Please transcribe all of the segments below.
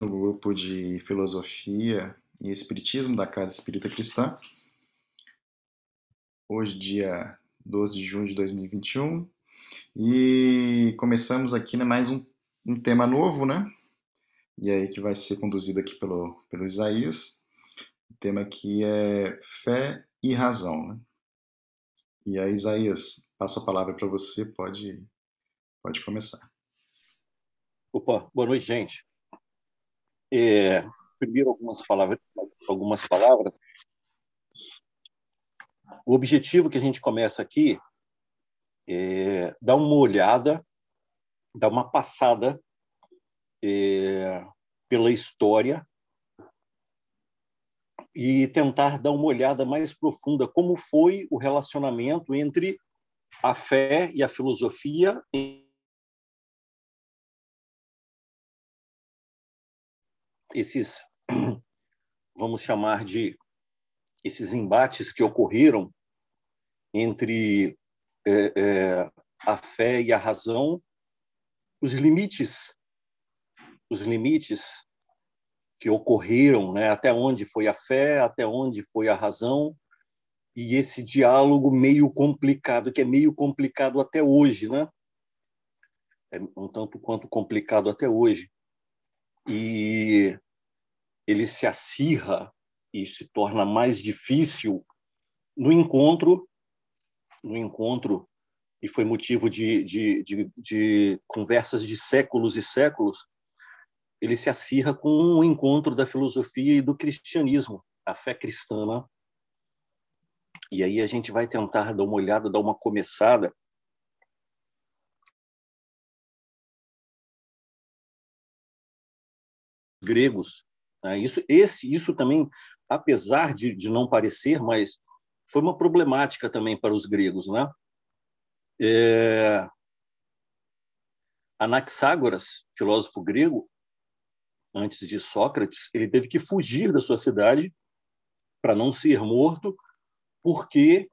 no grupo de Filosofia e Espiritismo da Casa Espírita Cristã. Hoje, dia 12 de junho de 2021. E começamos aqui né, mais um, um tema novo, né? E aí que vai ser conduzido aqui pelo, pelo Isaías. O tema aqui é fé e razão, né? E aí, Isaías, passo a palavra para você, pode, pode começar. Opa, boa noite, gente. É, primeiro algumas palavras, algumas palavras. O objetivo que a gente começa aqui é dar uma olhada, dar uma passada é, pela história e tentar dar uma olhada mais profunda como foi o relacionamento entre a fé e a filosofia esses, vamos chamar de esses embates que ocorreram entre é, é, a fé e a razão, os limites, os limites que ocorreram, né, até onde foi a fé, até onde foi a razão, e esse diálogo meio complicado, que é meio complicado até hoje, né? É um tanto quanto complicado até hoje e ele se acirra e se torna mais difícil no encontro, no encontro e foi motivo de, de, de, de conversas de séculos e séculos, ele se acirra com o um encontro da filosofia e do cristianismo, a fé cristã. Né? E aí a gente vai tentar dar uma olhada, dar uma começada gregos. Né? Isso, esse, isso também, apesar de, de não parecer, mas foi uma problemática também para os gregos, né? É... Anaxágoras, filósofo grego, antes de Sócrates, ele teve que fugir da sua cidade para não ser morto, porque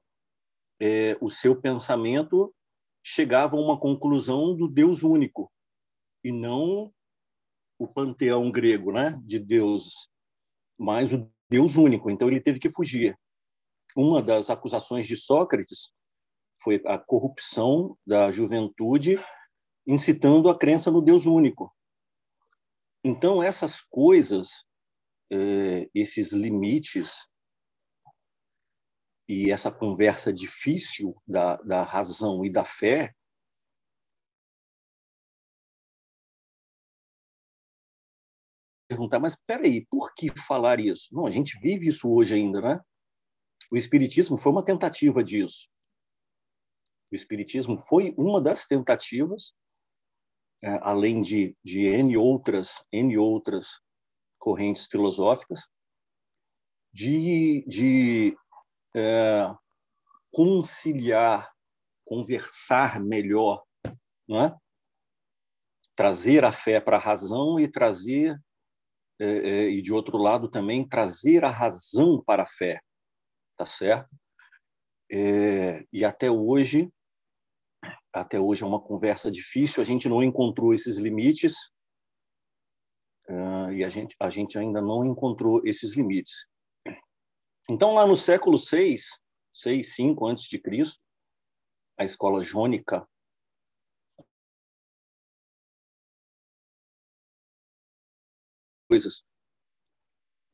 é, o seu pensamento chegava a uma conclusão do Deus único e não o panteão grego, né, de deuses, mas o Deus único. Então ele teve que fugir. Uma das acusações de Sócrates foi a corrupção da juventude, incitando a crença no Deus único. Então essas coisas, eh, esses limites e essa conversa difícil da, da razão e da fé perguntar, mas espera aí, por que falar isso? Não, a gente vive isso hoje ainda, né? O espiritismo foi uma tentativa disso. O espiritismo foi uma das tentativas, é, além de, de N outras, N outras correntes filosóficas, de, de é, conciliar, conversar melhor, não é? trazer a fé para a razão e trazer e de outro lado também trazer a razão para a fé, tá certo? É, e até hoje, até hoje é uma conversa difícil. A gente não encontrou esses limites e a gente a gente ainda não encontrou esses limites. Então lá no século 6, 6, 5 antes de Cristo, a escola jônica coisas.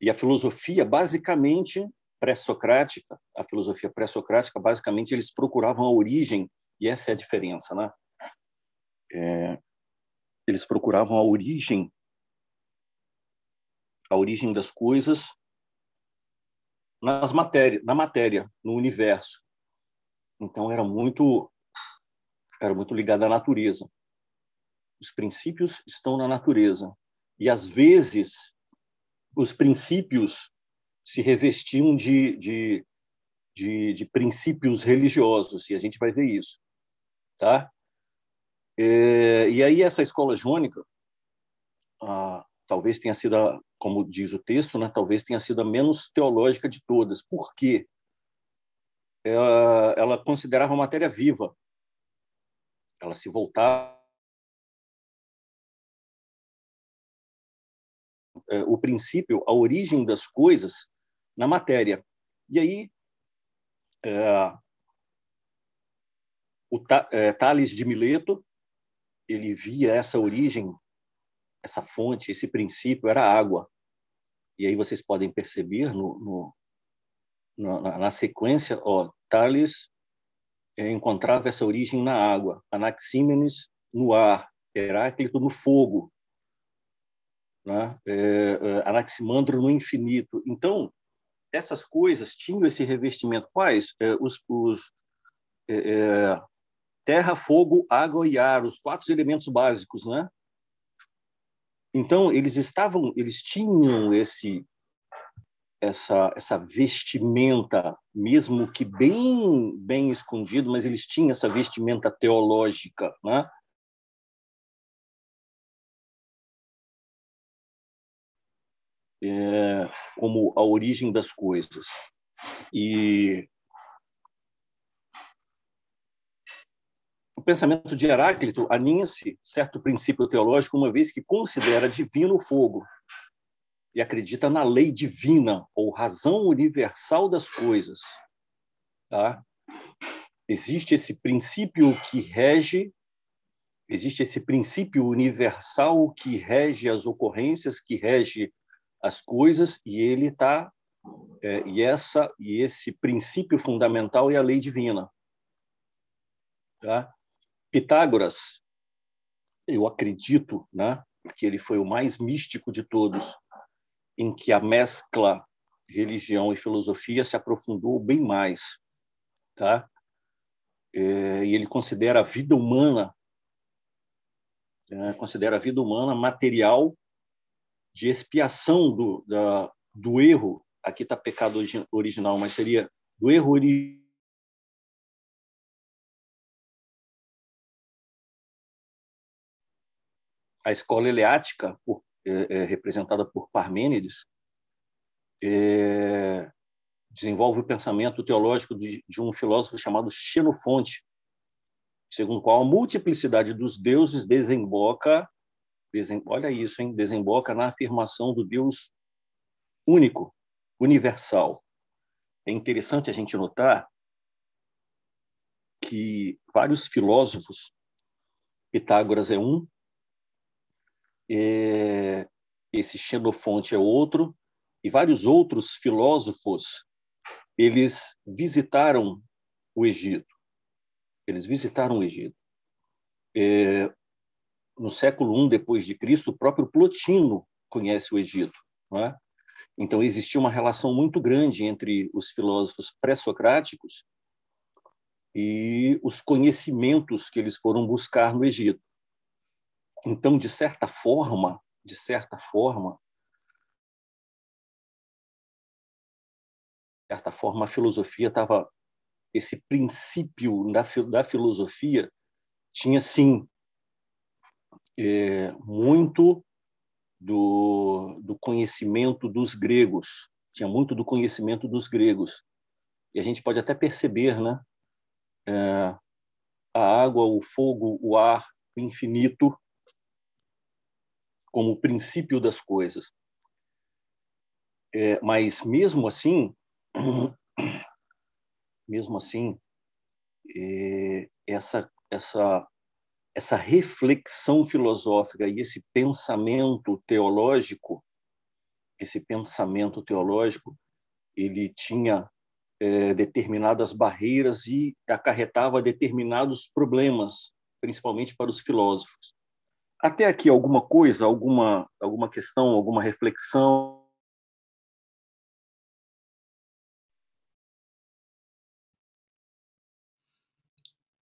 E a filosofia, basicamente, pré-socrática, a filosofia pré-socrática, basicamente, eles procuravam a origem, e essa é a diferença, né? É, eles procuravam a origem, a origem das coisas nas matéria, na matéria, no universo. Então era muito era muito ligado à natureza. Os princípios estão na natureza. E, às vezes, os princípios se revestiam de, de, de, de princípios religiosos, e a gente vai ver isso. Tá? É, e aí, essa escola jônica, ah, talvez tenha sido, a, como diz o texto, né, talvez tenha sido a menos teológica de todas. Por quê? Ela, ela considerava matéria viva. Ela se voltava o princípio, a origem das coisas na matéria. E aí, é, o é, Tales de Mileto, ele via essa origem, essa fonte, esse princípio era a água. E aí vocês podem perceber no, no na, na, sequência, ó, Tales é, encontrava essa origem na água, Anaxímenes no ar, Heráclito no fogo, né? é, é, Anaximandro no infinito. Então, essas coisas tinham esse revestimento. Quais? É, os, os é, é, terra, fogo, água e ar, os quatro elementos básicos, né? Então eles estavam, eles tinham esse essa essa vestimenta, mesmo que bem bem escondido, mas eles tinham essa vestimenta teológica, né? É, como a origem das coisas. E O pensamento de Heráclito aninha-se certo princípio teológico, uma vez que considera divino o fogo e acredita na lei divina ou razão universal das coisas. Tá? Existe esse princípio que rege, existe esse princípio universal que rege as ocorrências, que rege as coisas, e ele está é, e essa e esse princípio fundamental é a lei divina. Tá? Pitágoras, eu acredito, né, que ele foi o mais místico de todos, em que a mescla religião e filosofia se aprofundou bem mais, tá? É, e ele considera a vida humana, é, considera a vida humana material de expiação do, da, do erro. Aqui está pecado original, mas seria do erro original a escola eleática, por, é, é, representada por Parmênides, é, desenvolve o pensamento teológico de, de, um filósofo chamado Xenofonte, segundo o qual a multiplicidade dos deuses desemboca, olha isso, hein, desemboca na afirmação do Deus único, universal. É interessante a gente notar que vários filósofos, Pitágoras é um, é, esse Xenofonte é outro, e vários outros filósofos, eles visitaram o Egito. Eles visitaram o Egito. É, no século I depois de Cristo, o próprio Plotino conhece o Egito. É? Então existia uma relação muito grande entre os filósofos pré-socráticos e os conhecimentos que eles foram buscar no Egito. Então, de certa forma, de certa forma, de certa forma, a filosofia estava esse princípio da, da filosofia tinha sim é, muito do, do conhecimento dos gregos, tinha muito do conhecimento dos gregos. E a gente pode até perceber, né? É, a água, o fogo, o ar, o infinito como o princípio das coisas. É, mas mesmo assim, mesmo assim, é, essa essa essa reflexão filosófica e esse pensamento teológico, esse pensamento teológico, ele tinha é, determinadas barreiras e acarretava determinados problemas, principalmente para os filósofos. Até aqui alguma coisa, alguma alguma questão, alguma reflexão?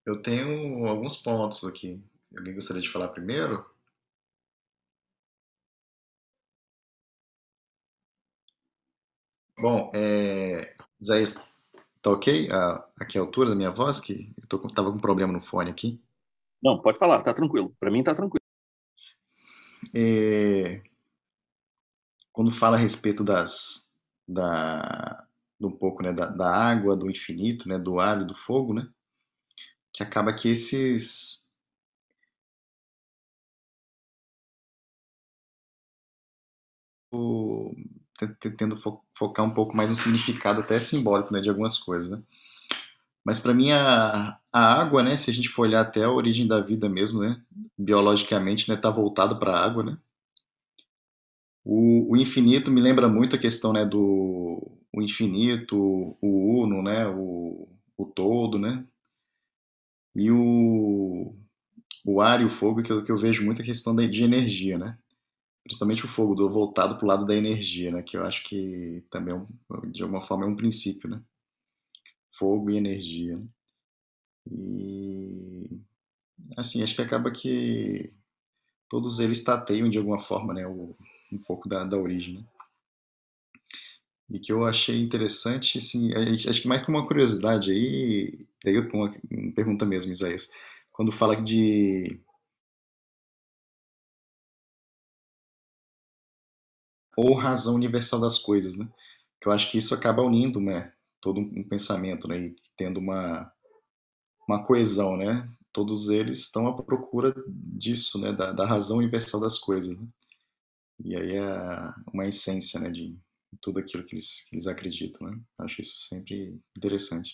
Eu tenho alguns pontos aqui. Alguém gostaria de falar primeiro? Bom, é... Isaías, tá ok? Ah, aqui a altura da minha voz, que eu tô, tava com um problema no fone aqui. Não, pode falar, tá tranquilo. Para mim tá tranquilo é, quando fala a respeito das da um pouco né, da, da, água, do infinito, né, do ar e do fogo, né, que acaba que esses tendo fo focar um pouco mais no significado até simbólico, né, de algumas coisas, né? Mas para mim a, a água, né, se a gente for olhar até a origem da vida mesmo, né, biologicamente, né, tá voltado para a água, né? O, o, infinito me lembra muito a questão, né, do o infinito, o uno, né, o, o todo, né? E o, o ar e o fogo, que eu, que eu vejo muito a questão de energia, né? Principalmente o fogo, do, voltado para o lado da energia, né? Que eu acho que também, é de alguma forma, é um princípio, né? Fogo e energia. Né? E, assim, acho que acaba que todos eles tateiam, de alguma forma, né? O, um pouco da, da origem, né? E que eu achei interessante, assim, acho que mais como uma curiosidade aí, daí eu uma, pergunta mesmo, Isaías, quando fala de ou razão universal das coisas, né? Que eu acho que isso acaba unindo, né, todo um pensamento, né, e tendo uma uma coesão, né? Todos eles estão à procura disso, né, da, da razão universal das coisas, né? E aí é uma essência, né, de tudo aquilo que eles, que eles acreditam, né? Acho isso sempre interessante.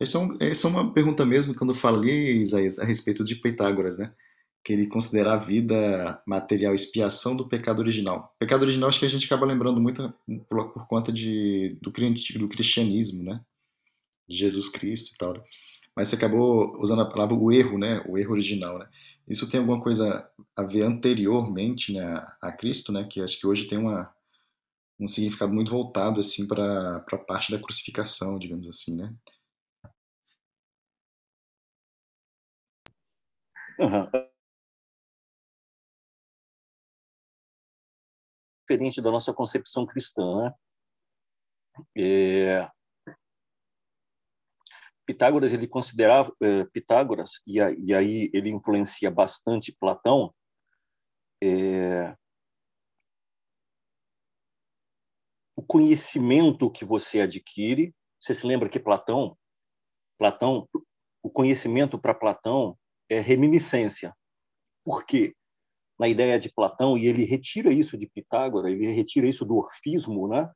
Essa é, um, essa é uma pergunta mesmo quando eu falei, Isaías, a respeito de Pitágoras, né? Que ele considera a vida material expiação do pecado original. Pecado original acho que a gente acaba lembrando muito por, por conta de, do, do cristianismo, né? De Jesus Cristo e tal. Né? Mas você acabou usando a palavra o erro, né? O erro original, né? Isso tem alguma coisa a ver anteriormente né, a Cristo, né? Que acho que hoje tem uma, um significado muito voltado assim para a parte da crucificação, digamos assim, né? Uhum. Diferente da nossa concepção cristã, né? É... Pitágoras ele considerava é, Pitágoras e, a, e, aí ele influencia bastante Platão. É... O conhecimento que você adquire, você se lembra que Platão, Platão, o conhecimento para Platão é reminiscência. Por quê? Na ideia de Platão, e ele retira isso de Pitágoras, ele retira isso do orfismo, né?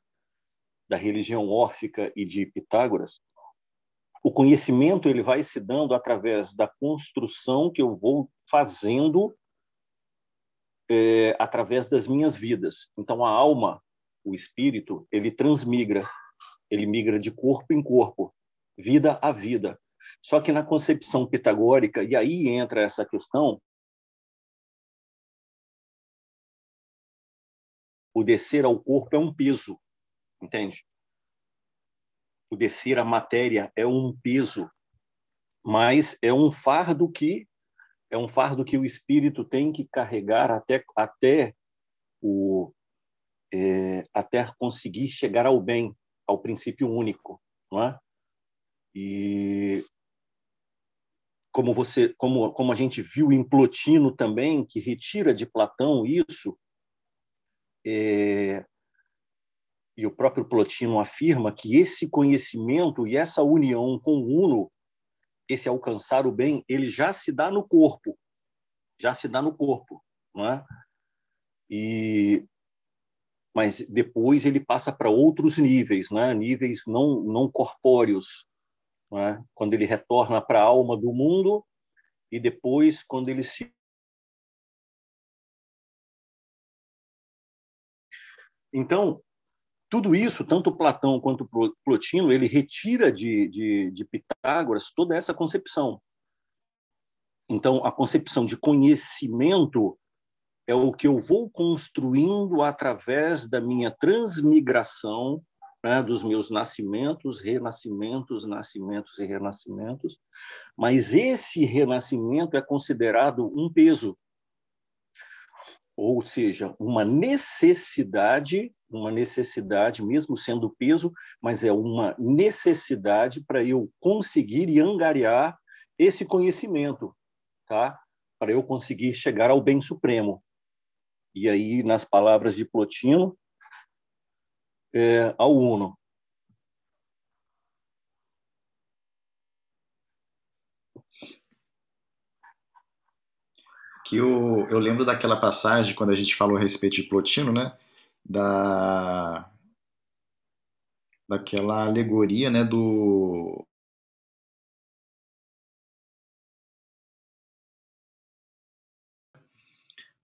da religião órfica e de Pitágoras, o conhecimento ele vai se dando através da construção que eu vou fazendo é, através das minhas vidas. Então, a alma, o espírito, ele transmigra, ele migra de corpo em corpo, vida a vida. Só que na concepção pitagórica, e aí entra essa questão, o descer ao corpo é um peso, entende? O descer à matéria é um peso, mas é um fardo que é um fardo que o espírito tem que carregar até até o é, até conseguir chegar ao bem, ao princípio único, não é? E como você, como como a gente viu em Plotino também, que retira de Platão isso, é, e o próprio Plotino afirma que esse conhecimento e essa união com o uno, esse alcançar o bem, ele já se dá no corpo, já se dá no corpo, não é? E mas depois ele passa para outros níveis, né? níveis não, não corpóreos, é? quando ele retorna para a alma do mundo e depois quando ele se então tudo isso tanto Platão quanto Plotino ele retira de, de, de Pitágoras toda essa concepção então a concepção de conhecimento é o que eu vou construindo através da minha transmigração né, dos meus nascimentos, renascimentos, nascimentos e renascimentos, mas esse renascimento é considerado um peso, ou seja, uma necessidade, uma necessidade, mesmo sendo peso, mas é uma necessidade para eu conseguir e angariar esse conhecimento, tá? Para eu conseguir chegar ao bem supremo. E aí, nas palavras de Plotino, é, ao Uno. Que eu, eu lembro daquela passagem, quando a gente falou a respeito de Plotino, né? da daquela alegoria, né, do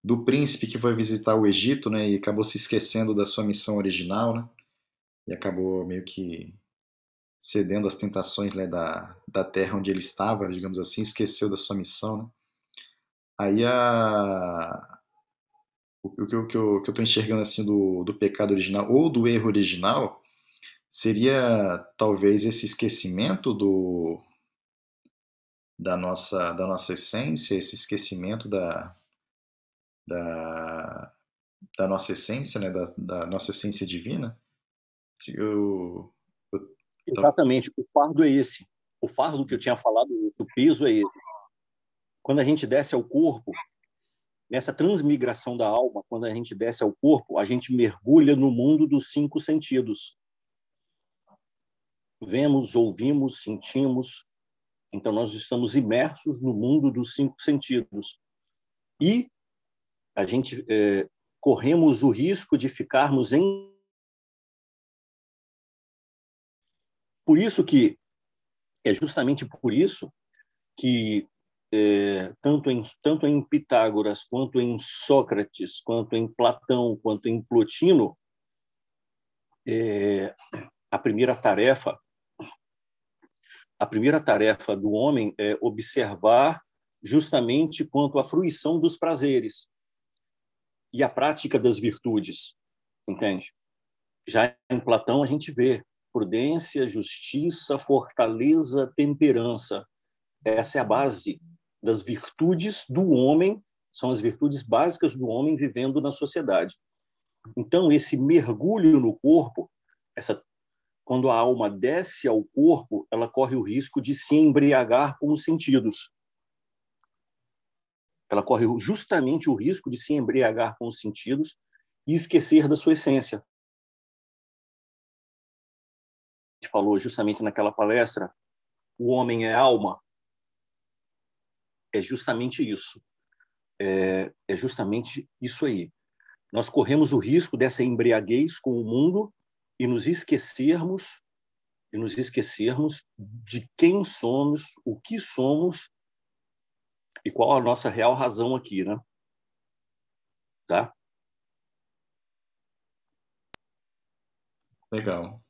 do príncipe que foi visitar o Egito, né, e acabou se esquecendo da sua missão original, né, e acabou meio que cedendo às tentações né, da, da terra onde ele estava, digamos assim, esqueceu da sua missão, né. Aí a, o, que, eu, que eu estou enxergando assim do, do pecado original ou do erro original seria talvez esse esquecimento do, da nossa, da nossa essência, esse esquecimento da, da, da nossa essência, né, da, da nossa essência divina. Eu, eu, Exatamente, o fardo é esse. O fardo que eu tinha falado, o peso é esse. Quando a gente desce ao corpo, nessa transmigração da alma, quando a gente desce ao corpo, a gente mergulha no mundo dos cinco sentidos. Vemos, ouvimos, sentimos. Então, nós estamos imersos no mundo dos cinco sentidos. E a gente é, corremos o risco de ficarmos em. Por isso que é justamente por isso que é, tanto em tanto em Pitágoras quanto em Sócrates, quanto em Platão, quanto em Plotino, é, a primeira tarefa a primeira tarefa do homem é observar justamente quanto à fruição dos prazeres e a prática das virtudes, entende? Já em Platão a gente vê prudência, justiça, fortaleza, temperança. Essa é a base das virtudes do homem, são as virtudes básicas do homem vivendo na sociedade. Então, esse mergulho no corpo, essa quando a alma desce ao corpo, ela corre o risco de se embriagar com os sentidos ela corre justamente o risco de se embriagar com os sentidos e esquecer da sua essência. A gente falou justamente naquela palestra, o homem é alma. É justamente isso. É, é justamente isso aí. Nós corremos o risco dessa embriaguez com o mundo e nos esquecermos e nos esquecermos de quem somos, o que somos e qual a nossa real razão aqui, né? Tá? Legal.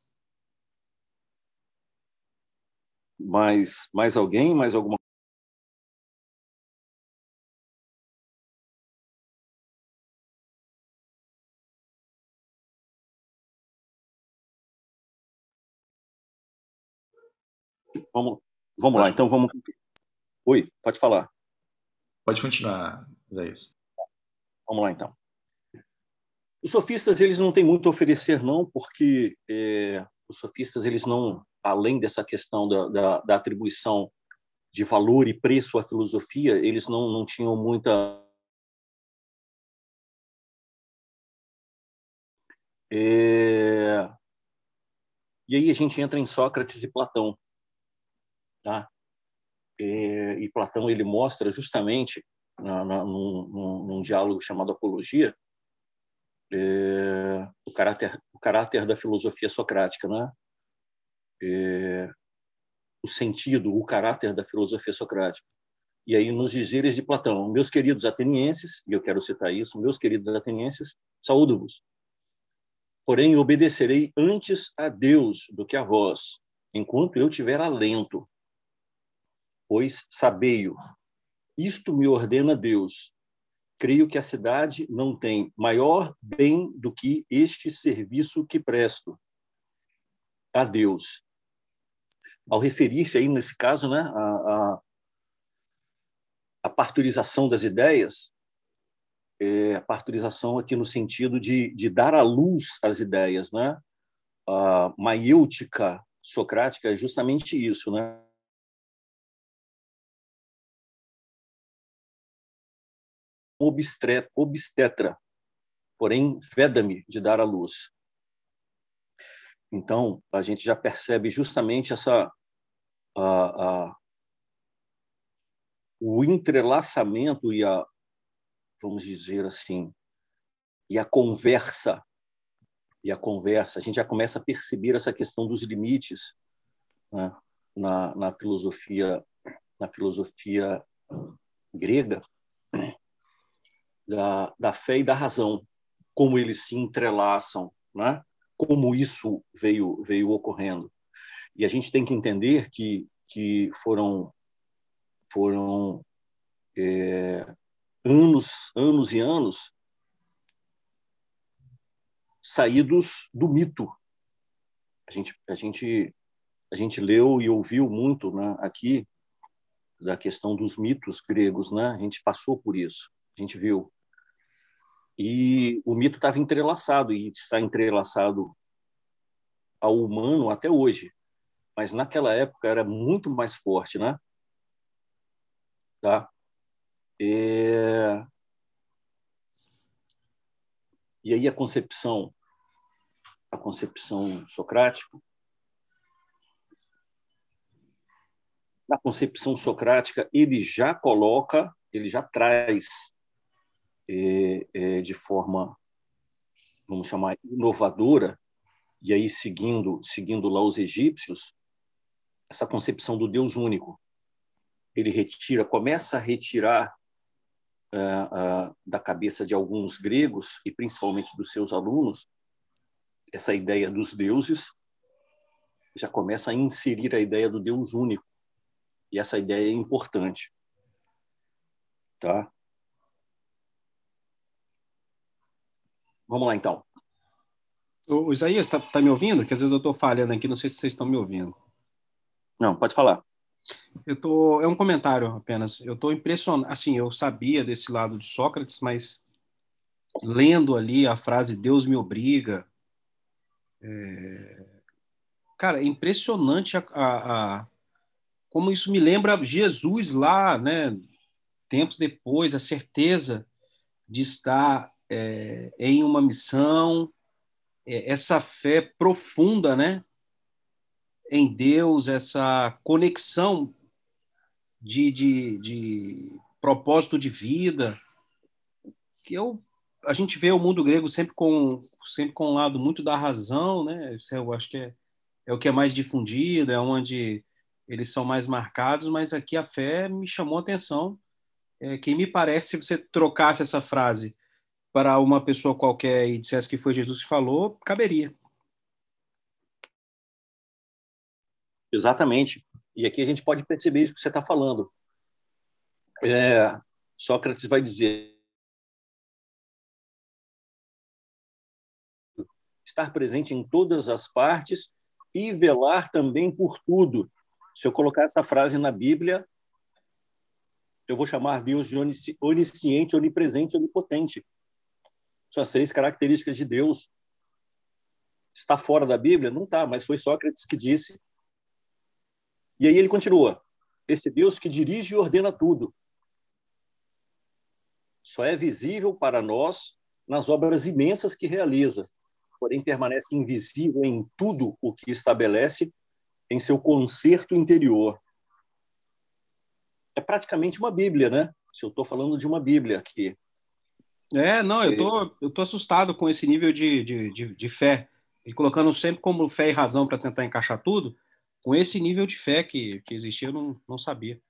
Mais, mais alguém? Mais alguma Vamos, vamos lá, então vamos. Oi, pode falar. Pode continuar, Isaías. Vamos lá, então. Os sofistas eles não têm muito a oferecer, não, porque é, os sofistas eles não, além dessa questão da, da, da, atribuição de valor e preço à filosofia, eles não, não tinham muita É... E aí a gente entra em Sócrates e Platão, tá? É, e Platão ele mostra justamente na, na, num, num, diálogo chamado Apologia é, o caráter o caráter da filosofia socrática, né? É, o sentido, o caráter da filosofia socrática. E aí nos dizeres de Platão, meus queridos atenienses, e eu quero citar isso, meus queridos atenienses, saúdo-vos. Porém obedecerei antes a Deus do que a vós, enquanto eu tiver alento pois sabei-o. Isto me ordena Deus. Creio que a cidade não tem maior bem do que este serviço que presto a Deus. Ao referir-se aí, nesse caso, né, a, a, a parturização das ideias, é, a parturização aqui no sentido de, de dar à luz as ideias, né? A maiêutica socrática é justamente isso, né? Obstetra, porém veda-me de dar à luz. Então, a gente já percebe justamente essa a, a, o entrelaçamento e a vamos dizer assim e a conversa e a conversa, a gente já começa a perceber essa questão dos limites né? na, na filosofia na filosofia grega da, da fé e da razão, como eles se entrelaçam, né? como isso veio veio ocorrendo. E a gente tem que entender que que foram foram é, anos anos e anos saídos do mito. A gente a gente a gente leu e ouviu muito, né, aqui da questão dos mitos gregos, né? A gente passou por isso, a gente viu. E o mito estava entrelaçado e está entrelaçado ao humano até hoje. Mas naquela época era muito mais forte, né? Tá? É... E aí a concepção, a concepção socrática, na concepção socrática ele já coloca, ele já traz de forma, vamos chamar, inovadora, e aí seguindo, seguindo lá os egípcios, essa concepção do Deus único. Ele retira, começa a retirar uh, uh, da cabeça de alguns gregos, e principalmente dos seus alunos, essa ideia dos deuses, já começa a inserir a ideia do Deus único. E essa ideia é importante. Tá? Vamos lá, então. O Isaías, está tá me ouvindo? Que às vezes eu estou falhando aqui, não sei se vocês estão me ouvindo. Não, pode falar. Eu tô, é um comentário apenas. Eu estou impressionado. Assim, eu sabia desse lado de Sócrates, mas lendo ali a frase Deus me obriga, é... cara, é impressionante a, a, a, como isso me lembra Jesus lá, né? Tempos depois, a certeza de estar é, em uma missão, é, essa fé profunda, né? Em Deus, essa conexão de, de, de propósito de vida, que eu, a gente vê o mundo grego sempre com sempre com um lado muito da razão, né? Isso eu acho que é, é o que é mais difundido, é onde eles são mais marcados, mas aqui a fé me chamou a atenção. É, que me parece, se você trocasse essa frase para uma pessoa qualquer e dissesse que foi Jesus que falou, caberia. Exatamente. E aqui a gente pode perceber isso que você está falando. É, Sócrates vai dizer: estar presente em todas as partes e velar também por tudo, se eu colocar essa frase na Bíblia, eu vou chamar Deus de onisciente, onipresente, onipotente. São as três características de Deus. Está fora da Bíblia? Não está, mas foi Sócrates que disse. E aí ele continua: esse Deus que dirige e ordena tudo. Só é visível para nós nas obras imensas que realiza, porém permanece invisível em tudo o que estabelece em seu concerto interior. É praticamente uma Bíblia, né? Se eu estou falando de uma Bíblia aqui. É, não, eu tô, eu tô assustado com esse nível de, de, de, de fé. E colocando sempre como fé e razão para tentar encaixar tudo, com esse nível de fé que, que existia, eu não, não sabia.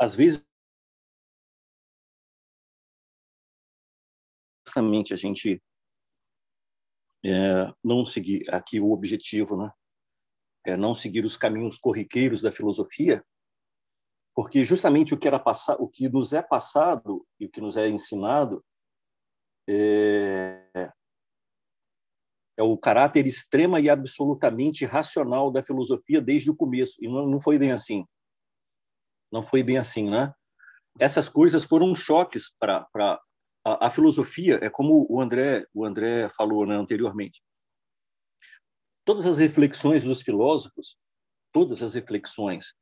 Às vezes, justamente a gente é, não seguir aqui o objetivo, né? É não seguir os caminhos corriqueiros da filosofia, porque justamente o que era passar, o que nos é passado e o que nos é ensinado é, é o caráter extrema e absolutamente racional da filosofia desde o começo e não, não foi bem assim. Não foi bem assim, né? Essas coisas foram choques para a, a, filosofia é como o André o André falou né, anteriormente. Todas as reflexões dos filósofos, todas as reflexões,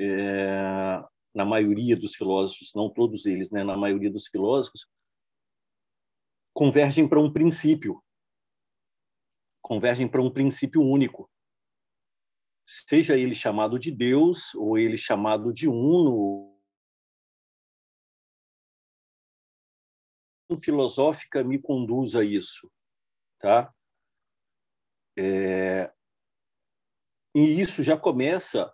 é, na maioria dos filósofos, não todos eles, né, na maioria dos filósofos, convergem para um princípio, convergem para um princípio único, seja ele chamado de Deus ou ele chamado de Uno filosófica me conduz a isso, tá? É... E isso já começa,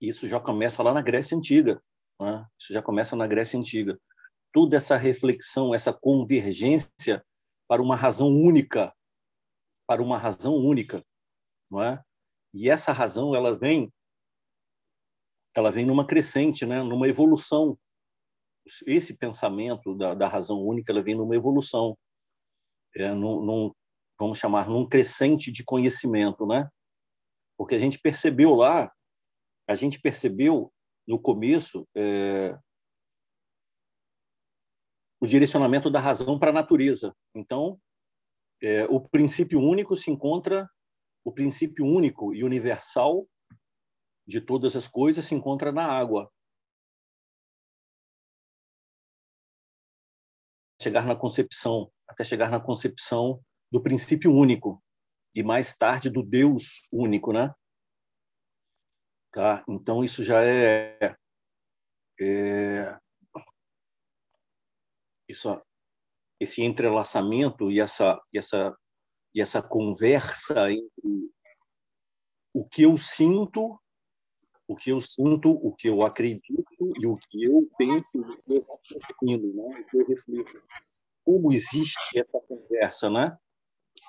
isso já começa lá na Grécia antiga, né? isso já começa na Grécia antiga. Toda essa reflexão, essa convergência para uma razão única, para uma razão única, não é? E essa razão ela vem, ela vem numa crescente, né? Numa evolução esse pensamento da, da razão única ela vem numa evolução, é, num, num, vamos chamar, num crescente de conhecimento, né? Porque a gente percebeu lá, a gente percebeu no começo é, o direcionamento da razão para a natureza. Então, é, o princípio único se encontra, o princípio único e universal de todas as coisas se encontra na água. chegar na concepção, até chegar na concepção do princípio único e mais tarde do Deus único, né? Tá? Então isso já é, é isso, esse entrelaçamento e essa e essa e essa conversa entre o que eu sinto, o que eu sinto, o que eu acredito e o que eu penso, o que eu raciocino, né? o que eu reflito. Como existe essa conversa, né?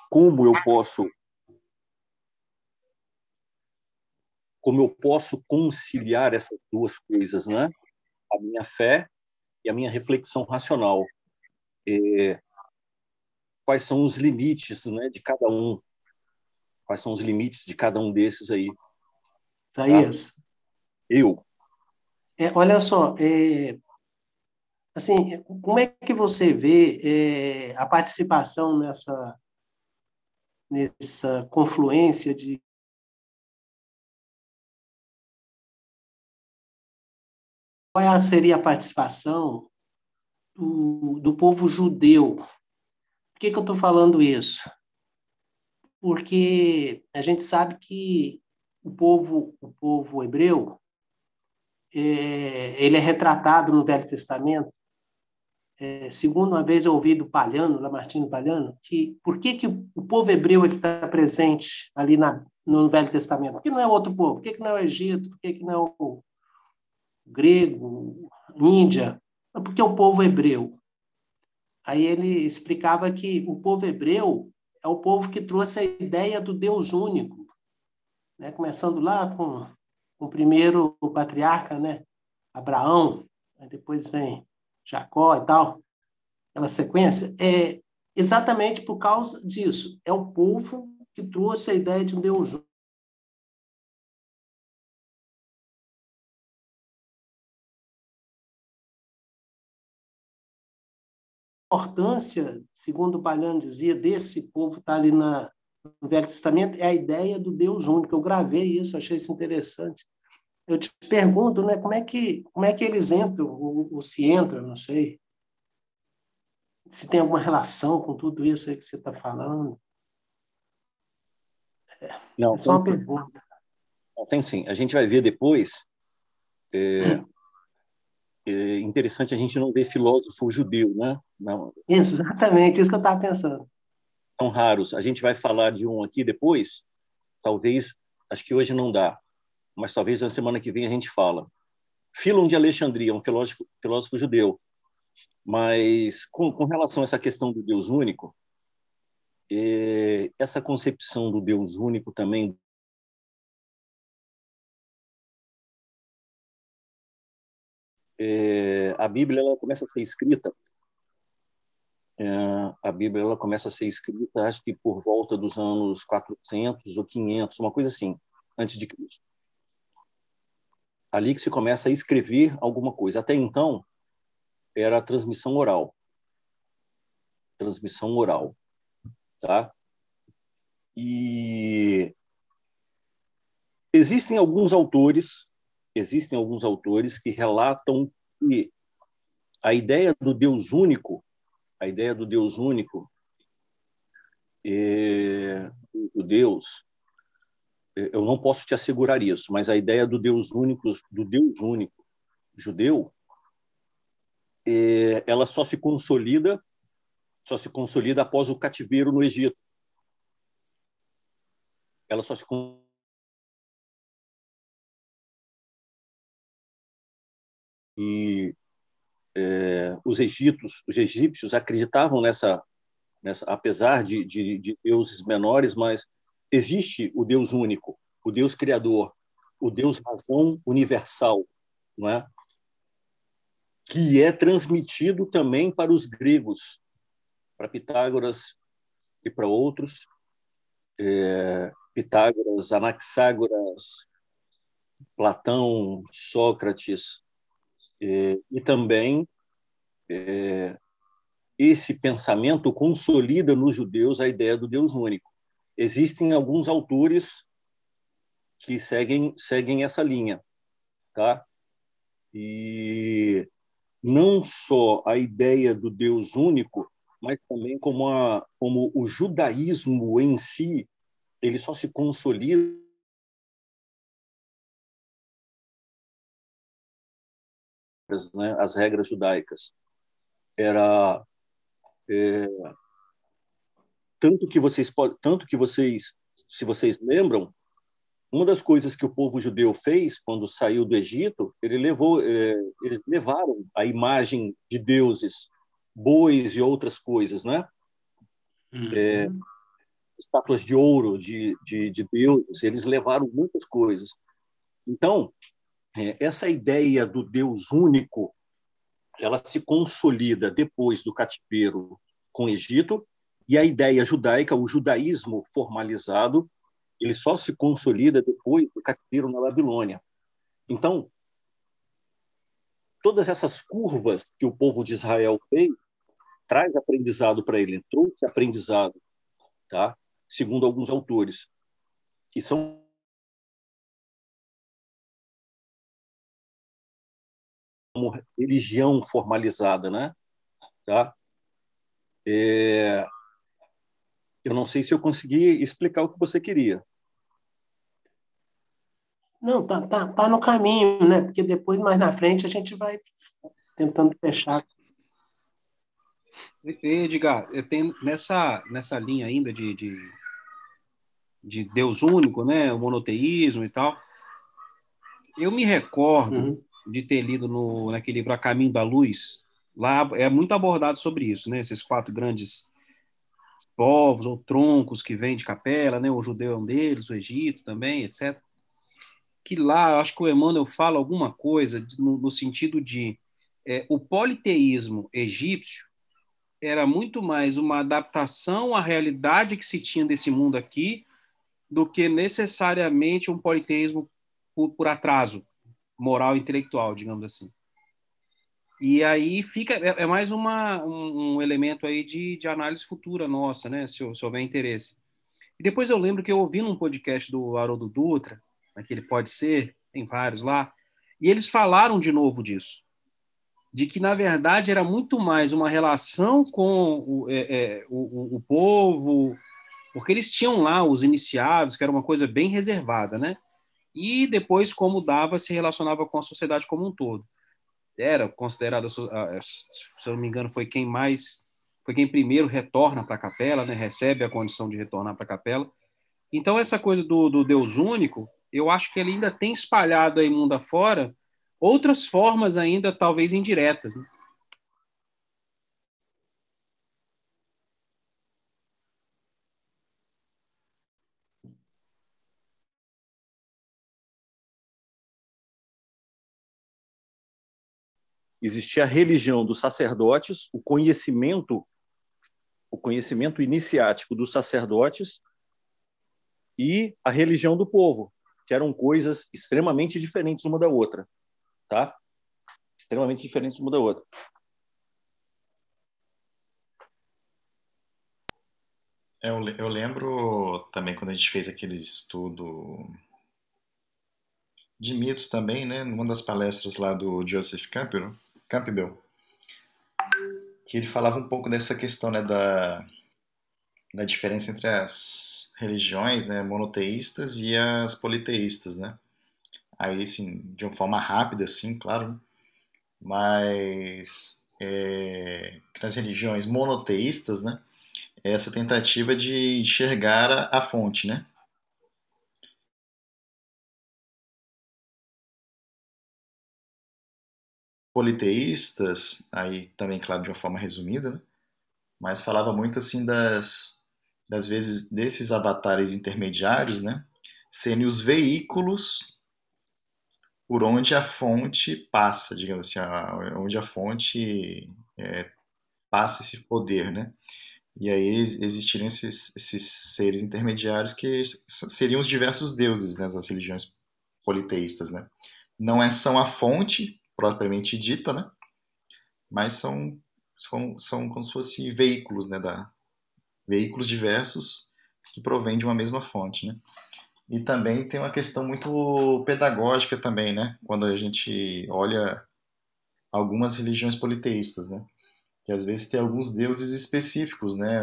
Como eu posso como eu posso conciliar essas duas coisas, né? A minha fé e a minha reflexão racional. É, quais são os limites, né, de cada um? Quais são os limites de cada um desses aí? Isaías. Tá? Eu. É, olha só, é, assim, como é que você vê é, a participação nessa, nessa confluência de qual seria a participação do, do povo judeu? Por que, que eu estou falando isso? Porque a gente sabe que o povo, o povo hebreu é, ele é retratado no Velho Testamento. É, segundo uma vez eu ouvi do Palhano, Lamartine Palhano, que por que, que o povo hebreu é que está presente ali na, no Velho Testamento? Por que não é outro povo? Por que, que não é o Egito? Por que, que não é o grego, Índia? Porque o povo hebreu. Aí ele explicava que o povo hebreu é o povo que trouxe a ideia do Deus único, né? começando lá com o primeiro patriarca, né? Abraão, depois vem Jacó e tal, aquela sequência, é exatamente por causa disso. É o povo que trouxe a ideia de um Deus importância, segundo o Palhano dizia, desse povo estar tá ali na, no Velho Testamento é a ideia do Deus único. Eu gravei isso, achei isso interessante. Eu te pergunto, né, como é que como é que eles entram, ou, ou se entra, não sei, se tem alguma relação com tudo isso aí que você está falando. É, não, é só uma pergunta. Não, tem sim. A gente vai ver depois. É, é interessante a gente não ver filósofo judeu, né? Não. Exatamente, isso que eu estava pensando são raros. A gente vai falar de um aqui depois, talvez, acho que hoje não dá, mas talvez na semana que vem a gente fala. Filon de Alexandria, um filósofo, filósofo judeu. Mas com, com, relação a essa questão do Deus único, é, essa concepção do Deus único também é, a Bíblia ela começa a ser escrita é, a Bíblia ela começa a ser escrita, acho que por volta dos anos 400 ou 500, uma coisa assim, antes de Cristo. Ali que se começa a escrever alguma coisa. Até então, era a transmissão oral. Transmissão oral. Tá? E existem alguns autores, existem alguns autores que relatam que a ideia do Deus único a ideia do Deus único, é, Deus, é, eu não posso te assegurar isso, mas a ideia do Deus único, do Deus único judeu, é, ela só se consolida, só se consolida após o cativeiro no Egito. Ela só se e é, os egípcios, os egípcios acreditavam nessa, nessa apesar de, de, de deuses menores, mas existe o Deus único, o Deus criador, o Deus razão universal, não é? que é transmitido também para os gregos, para Pitágoras e para outros, é, Pitágoras, Anaxágoras, Platão, Sócrates, é, e também é, esse pensamento consolida nos judeus a ideia do Deus único. Existem alguns autores que seguem seguem essa linha, tá? E não só a ideia do Deus único, mas também como a, como o judaísmo em si, ele só se consolida né, as regras judaicas. Era é, tanto que vocês tanto que vocês, se vocês lembram, uma das coisas que o povo judeu fez quando saiu do Egito, ele levou, é, eles levaram a imagem de deuses, bois e outras coisas, né? Uhum. É, estátuas de ouro de, de, de deuses, eles levaram muitas coisas. Então, essa ideia do Deus único, ela se consolida depois do cativeiro com o Egito, e a ideia judaica, o judaísmo formalizado, ele só se consolida depois do cativeiro na Babilônia. Então, todas essas curvas que o povo de Israel fez traz aprendizado para ele, trouxe aprendizado, tá? Segundo alguns autores, que são como religião formalizada, né? Tá? É... Eu não sei se eu consegui explicar o que você queria. Não, tá, tá, tá no caminho, né? Porque depois, mais na frente, a gente vai tentando fechar. Edgar, eu tenho nessa, nessa linha ainda de, de, de Deus único, né? O monoteísmo e tal. Eu me recordo uhum de ter lido no, naquele livro A Caminho da Luz, lá é muito abordado sobre isso, né? Esses quatro grandes povos ou troncos que vêm de Capela, né? O judeu é um deles, o Egito também, etc. Que lá, acho que o Emmanuel fala alguma coisa no, no sentido de é, o politeísmo egípcio era muito mais uma adaptação à realidade que se tinha desse mundo aqui do que necessariamente um politeísmo por, por atraso, moral intelectual, digamos assim. E aí fica é, é mais uma, um, um, elemento aí de, de análise futura nossa, né? Se, se houver interesse. E depois eu lembro que eu ouvi num podcast do Haroldo Dutra, aquele pode ser, tem vários lá, e eles falaram de novo disso, de que na verdade era muito mais uma relação com o, é, é, o, o povo, porque eles tinham lá os iniciados, que era uma coisa bem reservada, né? E depois como Dava se relacionava com a sociedade como um todo. Era considerada, se eu não me engano, foi quem mais, foi quem primeiro retorna para a capela, né? recebe a condição de retornar para a capela. Então, essa coisa do, do Deus único, eu acho que ele ainda tem espalhado aí mundo afora outras formas ainda, talvez indiretas. Né? Existia a religião dos sacerdotes, o conhecimento, o conhecimento iniciático dos sacerdotes e a religião do povo, que eram coisas extremamente diferentes uma da outra, tá? Extremamente diferentes uma da outra. Eu, eu lembro também quando a gente fez aquele estudo de mitos também, né? Numa das palestras lá do Joseph Campbell, Campbell, que ele falava um pouco dessa questão né, da, da diferença entre as religiões né, monoteístas e as politeístas, né? Aí, assim, de uma forma rápida, assim, claro, mas é, nas religiões monoteístas, né, essa tentativa de enxergar a, a fonte, né? Politeístas, aí também, claro, de uma forma resumida, né? mas falava muito assim das, das vezes desses avatares intermediários, né? Serem os veículos por onde a fonte passa, digamos assim, onde a fonte é, passa esse poder, né? E aí existiriam esses, esses seres intermediários que seriam os diversos deuses né, das religiões politeístas, né? Não é, são a fonte propriamente dita, né? Mas são, são, são como se fossem veículos, né? Da, veículos diversos que provêm de uma mesma fonte, né? E também tem uma questão muito pedagógica também, né? Quando a gente olha algumas religiões politeístas, né? que às vezes tem alguns deuses específicos, né?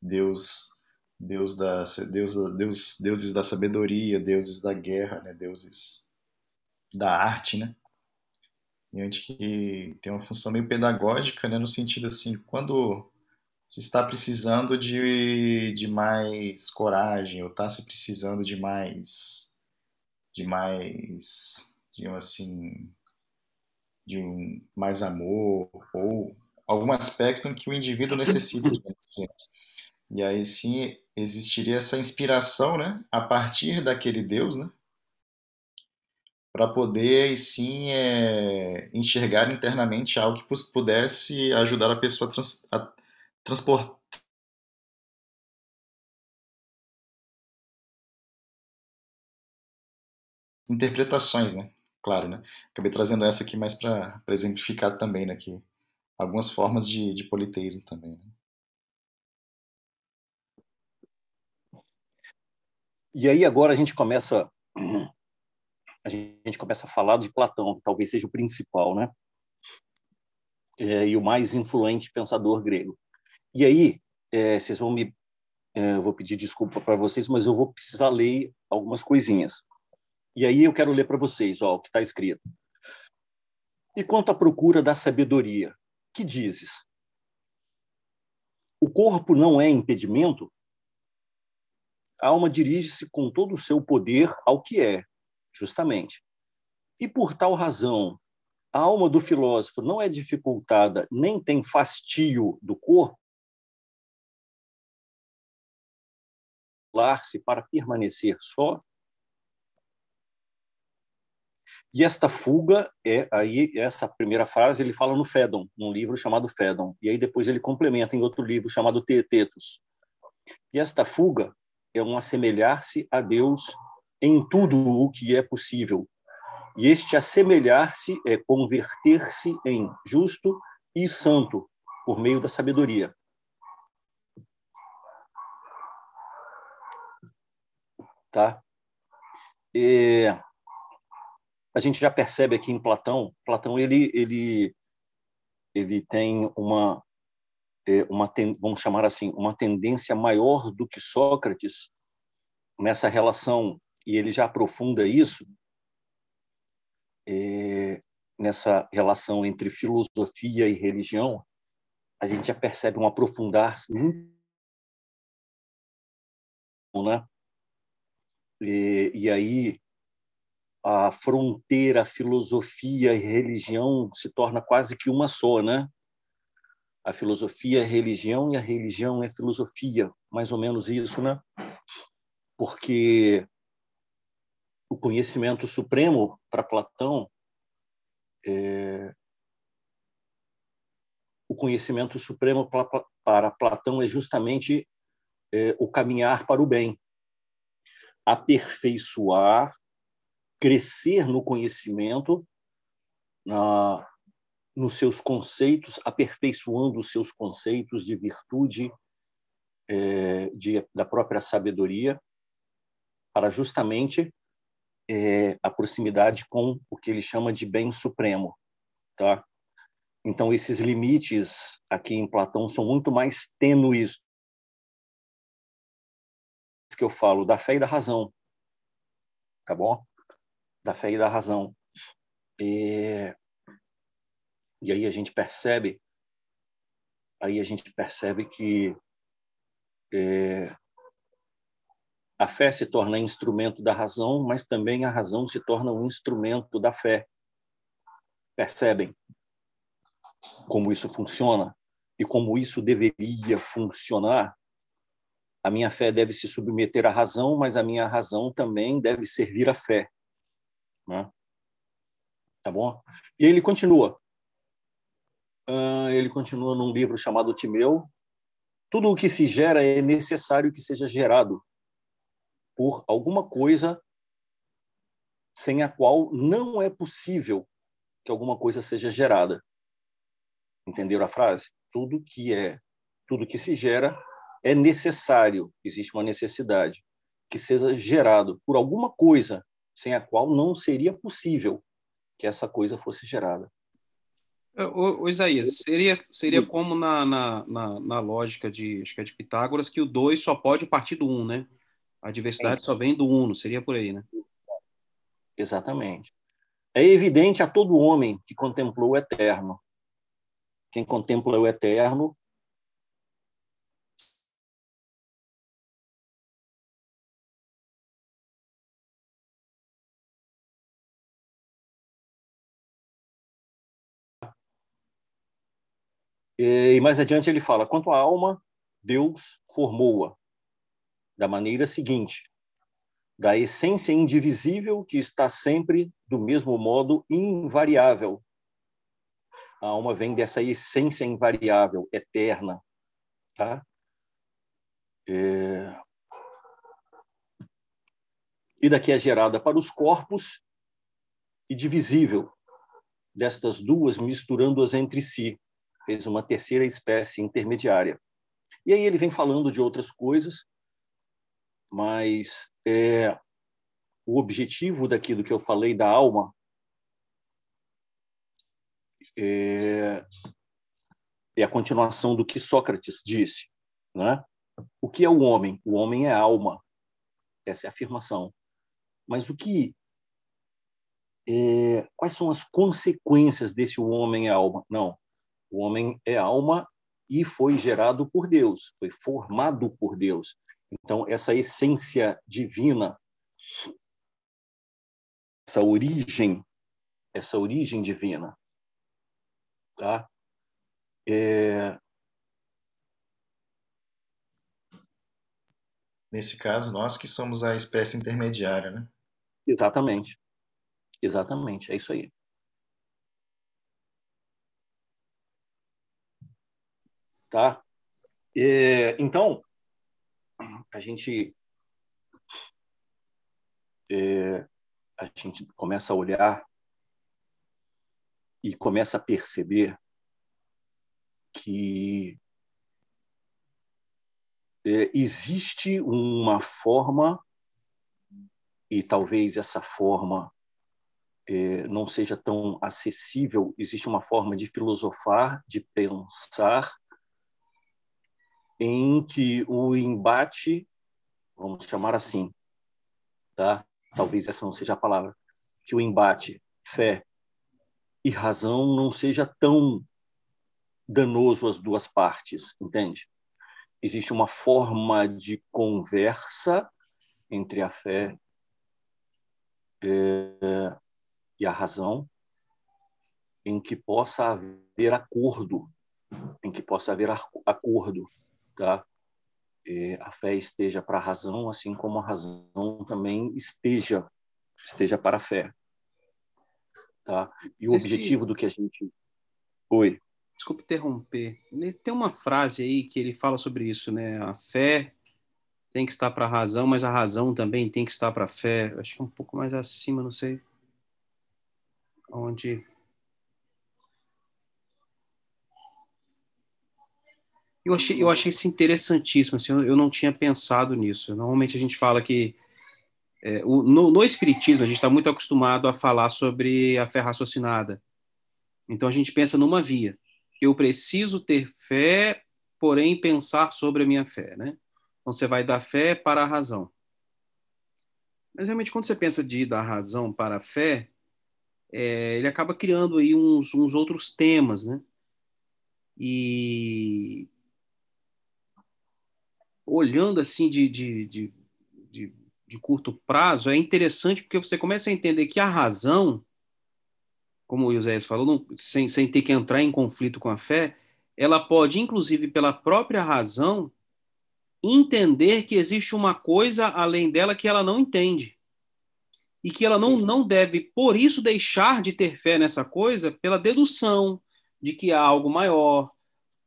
Deus, Deus da, Deus, Deus, deuses da sabedoria, deuses da guerra, né? Deuses da arte, né? Onde que tem uma função meio pedagógica, né? No sentido assim, quando se está precisando de, de mais coragem ou está se precisando de mais de mais digamos assim de um mais amor ou algum aspecto em que o indivíduo necessita de conhecimento. E aí sim existiria essa inspiração, né, a partir daquele Deus, né, para poder sim é, enxergar internamente algo que pudesse ajudar a pessoa a, trans, a transportar interpretações, né? Claro, né? Acabei trazendo essa aqui mais para exemplificar também, né? Que algumas formas de, de politeísmo também. Né? E aí agora a gente começa a gente começa a falar de Platão, que talvez seja o principal, né? É, e o mais influente pensador grego. E aí é, vocês vão me é, vou pedir desculpa para vocês, mas eu vou precisar ler algumas coisinhas. E aí eu quero ler para vocês, ó, o que está escrito. E quanto à procura da sabedoria, que dizes? O corpo não é impedimento? A alma dirige-se com todo o seu poder ao que é, justamente. E por tal razão, a alma do filósofo não é dificultada nem tem fastio do corpo, se para permanecer só, e esta fuga é aí essa primeira frase ele fala no Fédon, num livro chamado Fédon, e aí depois ele complementa em outro livro chamado Teetetos. E esta fuga é um assemelhar-se a Deus em tudo o que é possível. E este assemelhar-se é converter-se em justo e santo por meio da sabedoria. Tá? A gente já percebe aqui em Platão, Platão ele ele ele tem uma é, uma vamos chamar assim uma tendência maior do que Sócrates nessa relação e ele já aprofunda isso é, nessa relação entre filosofia e religião a gente já percebe um aprofundar muito né e, e aí a fronteira filosofia e religião se torna quase que uma só, né? A filosofia é religião e a religião é filosofia, mais ou menos isso, né? Porque o conhecimento supremo para Platão é... o conhecimento supremo para Platão é justamente é, o caminhar para o bem, aperfeiçoar crescer no conhecimento, na, nos seus conceitos, aperfeiçoando os seus conceitos de virtude, é, de, da própria sabedoria, para justamente é, a proximidade com o que ele chama de bem supremo. Tá? Então, esses limites aqui em Platão são muito mais tênues que eu falo da fé e da razão. Tá bom? da fé e da razão. E E aí a gente percebe, aí a gente percebe que é, a fé se torna instrumento da razão, mas também a razão se torna um instrumento da fé. Percebem como isso funciona e como isso deveria funcionar? A minha fé deve se submeter à razão, mas a minha razão também deve servir à fé. Né? Tá bom? E ele continua. Uh, ele continua num livro chamado Timeu. Tudo o que se gera é necessário que seja gerado por alguma coisa sem a qual não é possível que alguma coisa seja gerada. Entenderam a frase? Tudo que é, tudo que se gera é necessário, existe uma necessidade que seja gerado por alguma coisa sem a qual não seria possível que essa coisa fosse gerada. O, o Isaías, seria, seria como na, na, na, na, lógica de, acho que é de Pitágoras, que o 2 só pode partir do 1, um, né? A diversidade é. só vem do uno, seria por aí, né? Exatamente. É evidente a todo homem que contemplou o eterno. Quem contempla o eterno E mais adiante ele fala: quanto à alma, Deus formou-a da maneira seguinte: da essência indivisível que está sempre do mesmo modo invariável. A alma vem dessa essência invariável, eterna, tá? É... E daqui é gerada para os corpos e divisível destas duas, misturando-as entre si, fez uma terceira espécie intermediária. E aí ele vem falando de outras coisas, mas é, o objetivo daquilo que eu falei da alma é, é a continuação do que Sócrates disse. Né? O que é o homem? O homem é alma. Essa é a afirmação. Mas o que é, quais são as consequências desse o homem é alma? Não, o homem é alma e foi gerado por Deus, foi formado por Deus. Então, essa essência divina, essa origem, essa origem divina, tá? É... Nesse caso, nós que somos a espécie intermediária, né? Exatamente. Exatamente, é isso aí. Tá? É, então, a gente é, a gente começa a olhar e começa a perceber que é, existe uma forma e talvez essa forma é, não seja tão acessível. Existe uma forma de filosofar, de pensar em que o embate, vamos chamar assim, tá? Talvez essa não seja a palavra, que o embate fé e razão não seja tão danoso às duas partes, entende? Existe uma forma de conversa entre a fé é, e a razão em que possa haver acordo, em que possa haver acordo tá? É, a fé esteja para a razão, assim como a razão também esteja esteja para a fé, tá? E o Esse... objetivo do que a gente Oi. Desculpe interromper. Tem uma frase aí que ele fala sobre isso, né? A fé tem que estar para a razão, mas a razão também tem que estar para a fé. Acho que é um pouco mais acima, não sei. Onde Eu achei, eu achei isso interessantíssimo, assim, eu não tinha pensado nisso. Normalmente a gente fala que é, o, no, no, Espiritismo a gente está muito acostumado a falar sobre a fé raciocinada. Então a gente pensa numa via. Eu preciso ter fé, porém pensar sobre a minha fé, né? Então você vai da fé para a razão. Mas realmente quando você pensa de ir da razão para a fé, é, ele acaba criando aí uns, uns outros temas, né? E olhando assim de, de, de, de, de curto prazo, é interessante porque você começa a entender que a razão, como o José falou, não, sem, sem ter que entrar em conflito com a fé, ela pode, inclusive pela própria razão, entender que existe uma coisa além dela que ela não entende. E que ela não, não deve, por isso, deixar de ter fé nessa coisa pela dedução de que há algo maior,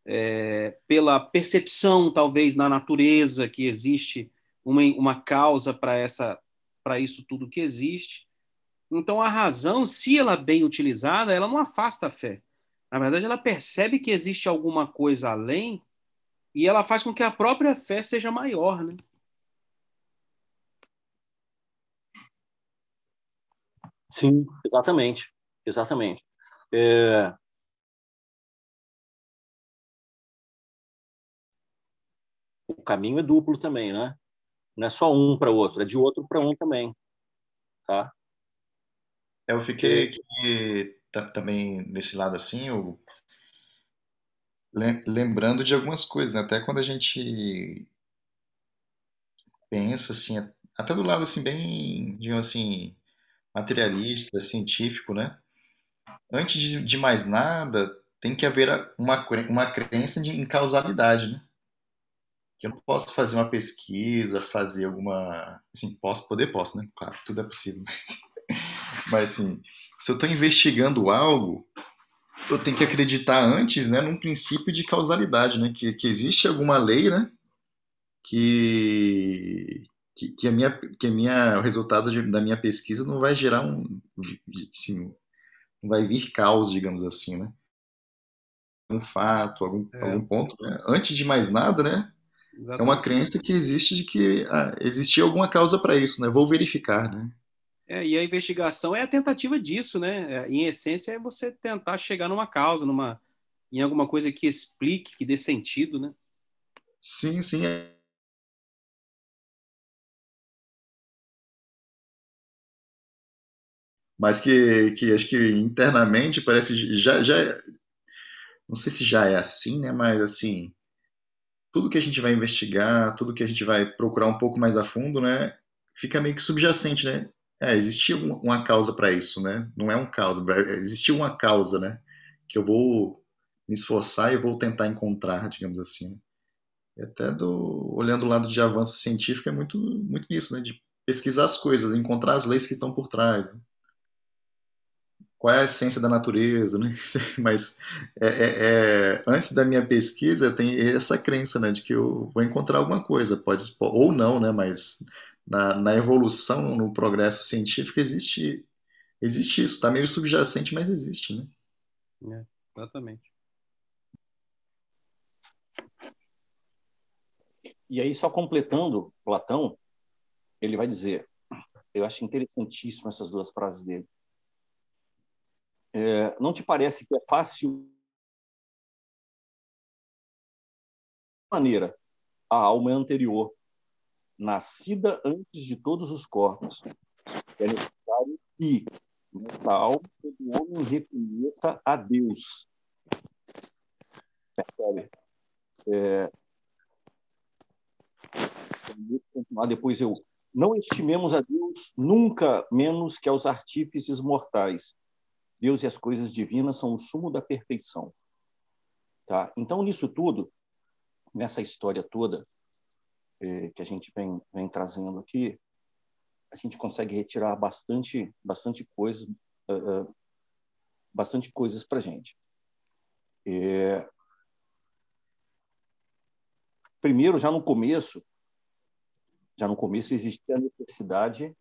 é, pela percepção, talvez, na natureza que existe uma, uma causa para essa para isso tudo que existe. Então, a razão, se ela é bem utilizada, ela não afasta a fé. Na verdade, ela percebe que existe alguma coisa além e ela faz com que a própria fé seja maior, né? Sim, exatamente, exatamente. É... caminho é duplo também, né? Não é só um para o outro, é de outro para um também, tá? Eu fiquei aqui também nesse lado assim, eu lembrando de algumas coisas, né? até quando a gente pensa assim, até do lado assim bem, digamos assim, materialista, científico, né? Antes de, de mais nada, tem que haver uma, uma crença de, em causalidade, né? Que eu não posso fazer uma pesquisa, fazer alguma, assim, posso, poder posso, né? Claro, tudo é possível, mas, mas assim, se eu estou investigando algo, eu tenho que acreditar antes, né, num princípio de causalidade, né, que, que existe alguma lei, né, que, que, que a minha, que a minha, o resultado de, da minha pesquisa não vai gerar um, assim, não vai vir caos, digamos assim, né, um fato, algum, é. algum ponto, né? antes de mais nada, né, Exatamente. é uma crença que existe de que ah, existia alguma causa para isso, né, vou verificar, né. É, e a investigação é a tentativa disso, né? É, em essência, é você tentar chegar numa causa, numa, em alguma coisa que explique, que dê sentido, né? Sim, sim. Mas que, que acho que internamente parece já, já não sei se já é assim, né? Mas assim, tudo que a gente vai investigar, tudo que a gente vai procurar um pouco mais a fundo, né? Fica meio que subjacente, né? É, existia uma causa para isso, né? Não é um causa, existia uma causa, né? Que eu vou me esforçar e vou tentar encontrar, digamos assim. Né? E até do, olhando o lado de avanço científico é muito, muito nisso, né? De pesquisar as coisas, encontrar as leis que estão por trás. Né? Qual é a essência da natureza, né? Mas é, é, é, antes da minha pesquisa tem essa crença, né? De que eu vou encontrar alguma coisa, pode ou não, né? Mas na, na evolução, no progresso científico, existe, existe isso. Está meio subjacente, mas existe, né? É, exatamente. E aí, só completando Platão, ele vai dizer, eu acho interessantíssimo essas duas frases dele. É, não te parece que é fácil maneira a alma é anterior nascida antes de todos os corpos. É necessário que, nessa alma, todo homem reconheça a Deus. Percebe? É... Depois eu. Não estimemos a Deus nunca menos que aos artífices mortais. Deus e as coisas divinas são o sumo da perfeição. Tá? Então, nisso tudo, nessa história toda, eh, que a gente vem, vem trazendo aqui, a gente consegue retirar bastante, bastante coisas, uh, bastante coisas para gente. É... Primeiro, já no começo, já no começo existia a necessidade,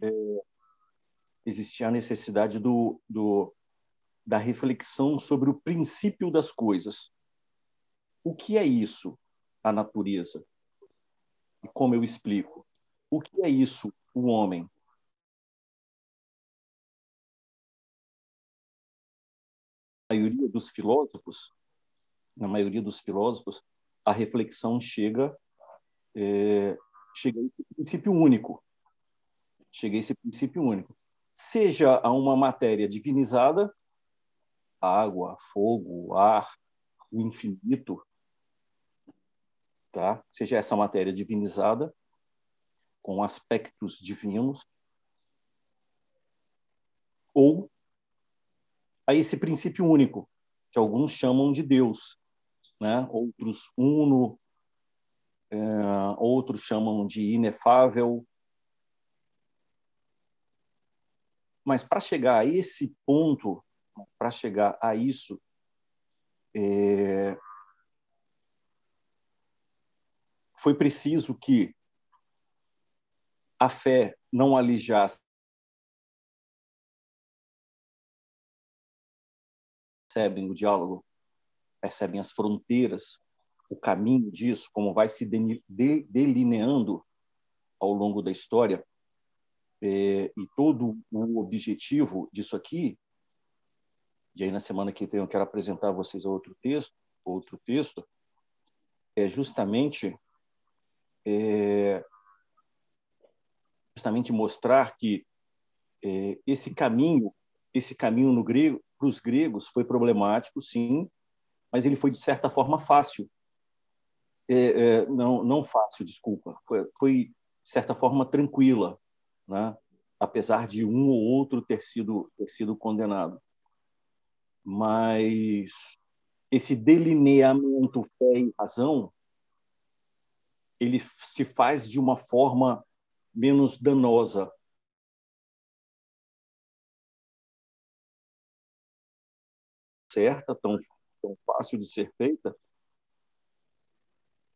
é... existia a necessidade do, do da reflexão sobre o princípio das coisas. O que é isso, a natureza? E como eu explico? O que é isso, o homem? A maioria dos filósofos, na maioria dos filósofos, a reflexão chega é, chega a esse princípio único. Chega a esse princípio único. Seja a uma matéria divinizada, água, fogo, ar, o infinito, tá? Seja essa matéria divinizada com aspectos divinos ou a esse princípio único que alguns chamam de Deus, né? Outros uno, é, outros chamam de inefável. Mas para chegar a esse ponto, para chegar a isso, é, foi preciso que a fé não alijasse percebem o diálogo, percebem as fronteiras, o caminho disso, como vai se delineando ao longo da história. É, e todo o objetivo disso aqui, e aí na semana que vem eu quero apresentar a vocês outro texto, outro texto, é justamente é, justamente mostrar que é, esse caminho, esse caminho no grego, para os gregos foi problemático, sim, mas ele foi de certa forma fácil. É, é, não, não fácil, desculpa. Foi, foi de certa forma tranquila, né? apesar de um ou outro ter sido ter sido condenado. Mas esse delineamento fé e razão ele se faz de uma forma menos danosa certa, tão, tão fácil de ser feita,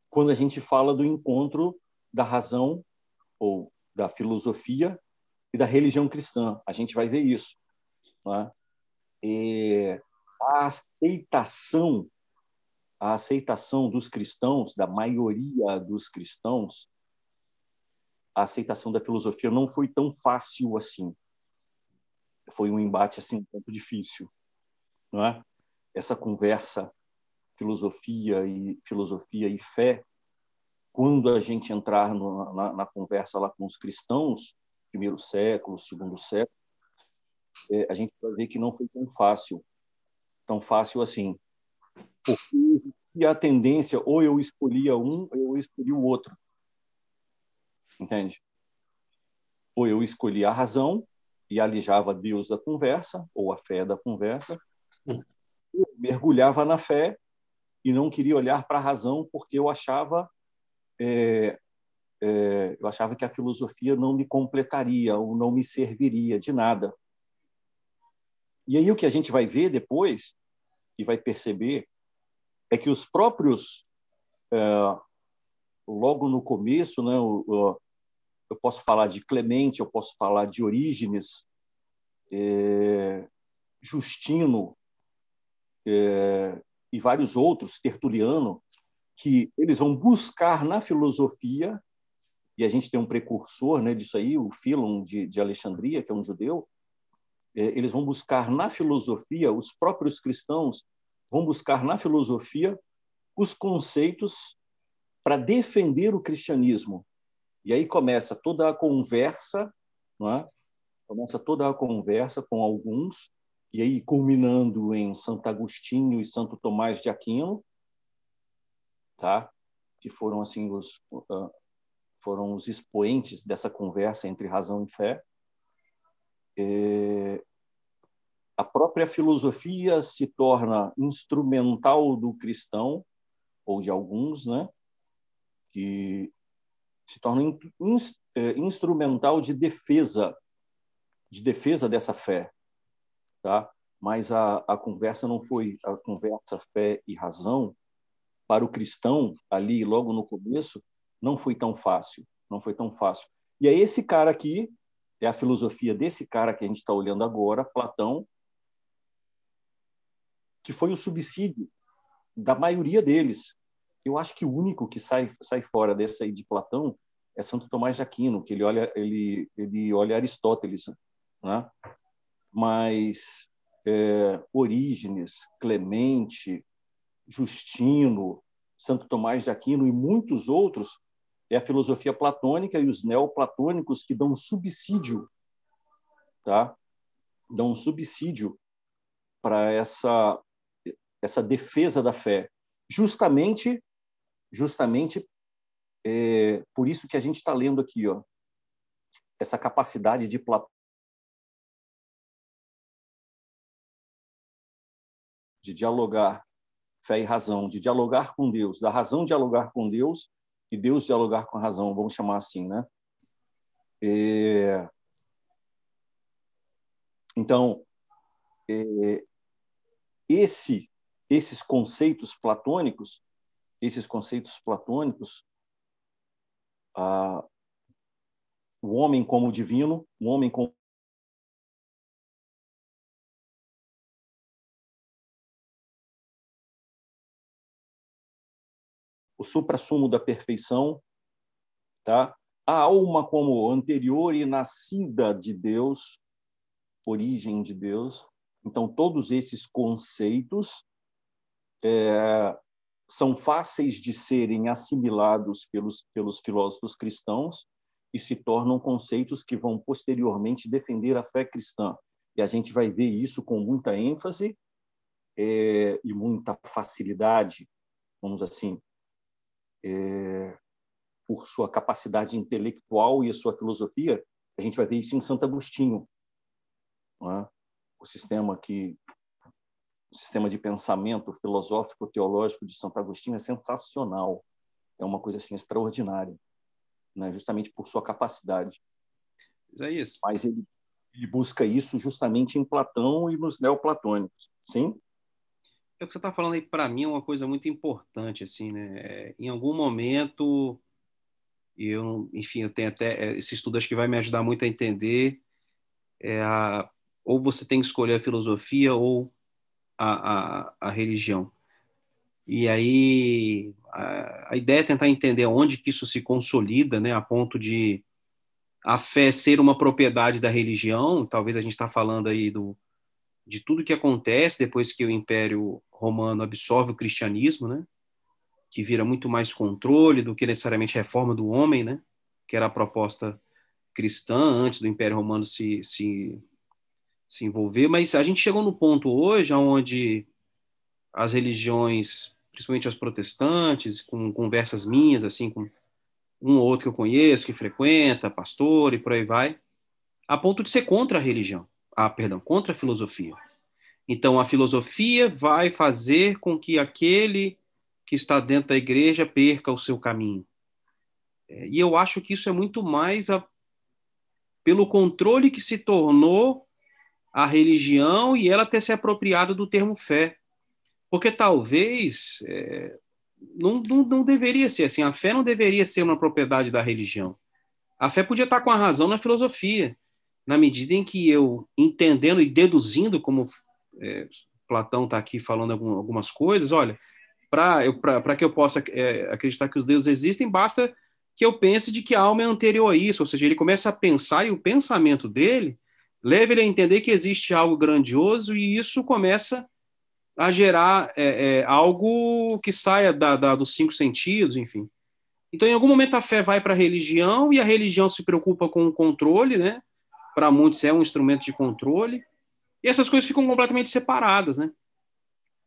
quando a gente fala do encontro da razão ou da filosofia e da religião cristã. A gente vai ver isso. Né? E a aceitação, a aceitação dos cristãos, da maioria dos cristãos, a aceitação da filosofia não foi tão fácil assim. Foi um embate assim um pouco difícil, não é? essa conversa filosofia e filosofia e fé, quando a gente entrar no, na, na, conversa lá com os cristãos, primeiro século, segundo século, é, a gente vai ver que não foi tão fácil, tão fácil assim, porque a tendência ou eu escolhia um ou eu escolhi o outro, entende? Ou eu escolhia a razão e alijava Deus da conversa ou a fé da conversa, mergulhava na fé e não queria olhar para a razão porque eu achava é, é, eu achava que a filosofia não me completaria ou não me serviria de nada. E aí o que a gente vai ver depois e vai perceber é que os próprios é, logo no começo, né, eu, posso falar de Clemente, eu posso falar de Orígenes, é, Justino, é, e vários outros, Tertuliano, que eles vão buscar na filosofia, e a gente tem um precursor né, disso aí, o Filon de, de Alexandria, que é um judeu, é, eles vão buscar na filosofia, os próprios cristãos vão buscar na filosofia os conceitos para defender o cristianismo. E aí começa toda a conversa, é? começa toda a conversa com alguns e aí culminando em Santo Agostinho e Santo Tomás de Aquino, tá? Que foram assim os uh, foram os expoentes dessa conversa entre razão e fé. É, a própria filosofia se torna instrumental do cristão ou de alguns, né? Que se torna in, in, é, instrumental de defesa de defesa dessa fé tá? Mas a, a conversa não foi a conversa fé e razão para o cristão ali logo no começo não foi tão fácil, não foi tão fácil. E é esse cara aqui é a filosofia desse cara que a gente está olhando agora, Platão, que foi o subsídio da maioria deles. Eu acho que o único que sai sai fora dessa aí de Platão é Santo Tomás de Aquino, que ele olha ele ele olha Aristóteles, né? mas é, Orígenes, Clemente, Justino, Santo Tomás de Aquino e muitos outros, é a filosofia platônica e os neoplatônicos que dão subsídio tá? dão subsídio para essa essa defesa da fé, justamente justamente é, por isso que a gente está lendo aqui, ó, essa capacidade de Platão de dialogar fé e razão, de dialogar com Deus, da razão dialogar com Deus e Deus dialogar com a razão, vamos chamar assim, né? É... Então, é... esse, esses conceitos platônicos, esses conceitos platônicos, ah, o homem como divino, o homem como o suprassumo da perfeição, tá? A alma como anterior e nascida de Deus, origem de Deus. Então, todos esses conceitos é, são fáceis de serem assimilados pelos, pelos filósofos cristãos e se tornam conceitos que vão posteriormente defender a fé cristã. E a gente vai ver isso com muita ênfase é, e muita facilidade, vamos assim, é, por sua capacidade intelectual e a sua filosofia, a gente vai ver isso em Santo Agostinho, é? o sistema que o sistema de pensamento filosófico teológico de Santo Agostinho é sensacional, é uma coisa assim extraordinária, né? justamente por sua capacidade. É isso. Mas ele, ele busca isso justamente em Platão e nos neoplatônicos, sim? É o que você está falando aí para mim é uma coisa muito importante assim né? É, em algum momento eu enfim eu tenho até é, esse estudo acho que vai me ajudar muito a entender é a, ou você tem que escolher a filosofia ou a, a, a religião. E aí a, a, ideia é tentar entender onde que isso se consolida né? A ponto de a fé ser uma propriedade da religião talvez a gente está falando aí do de tudo que acontece depois que o Império Romano absorve o cristianismo, né? Que vira muito mais controle do que necessariamente reforma do homem, né? Que era a proposta cristã antes do Império Romano se, se, se envolver. Mas a gente chegou no ponto hoje onde as religiões, principalmente as protestantes, com conversas minhas, assim, com um ou outro que eu conheço, que frequenta, pastor e por aí vai, a ponto de ser contra a religião ah, perdão, contra a filosofia. Então, a filosofia vai fazer com que aquele que está dentro da igreja perca o seu caminho. É, e eu acho que isso é muito mais a, pelo controle que se tornou a religião e ela ter se apropriado do termo fé. Porque talvez é, não, não, não deveria ser assim, a fé não deveria ser uma propriedade da religião. A fé podia estar com a razão na filosofia na medida em que eu, entendendo e deduzindo, como é, Platão está aqui falando algumas coisas, olha, para que eu possa é, acreditar que os deuses existem, basta que eu pense de que a alma é anterior a isso, ou seja, ele começa a pensar e o pensamento dele leva ele a entender que existe algo grandioso e isso começa a gerar é, é, algo que saia da, da, dos cinco sentidos, enfim. Então, em algum momento, a fé vai para a religião e a religião se preocupa com o controle, né? Para muitos é um instrumento de controle, e essas coisas ficam completamente separadas, né?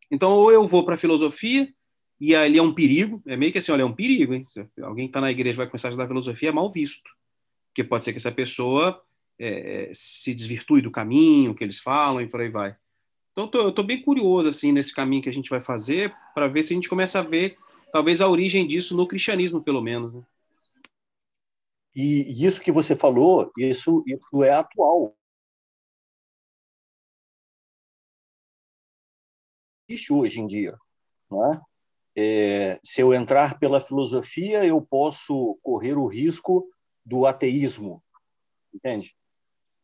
Então, ou eu vou para a filosofia, e ali é um perigo, é meio que assim, olha, é um perigo, hein? Se alguém está na igreja vai começar a estudar filosofia, é mal visto, porque pode ser que essa pessoa é, se desvirtue do caminho que eles falam e por aí vai. Então, eu estou bem curioso, assim, nesse caminho que a gente vai fazer, para ver se a gente começa a ver, talvez, a origem disso no cristianismo, pelo menos, né? E isso que você falou, isso, isso é atual. Existe hoje em dia. Não é? É, se eu entrar pela filosofia, eu posso correr o risco do ateísmo, entende?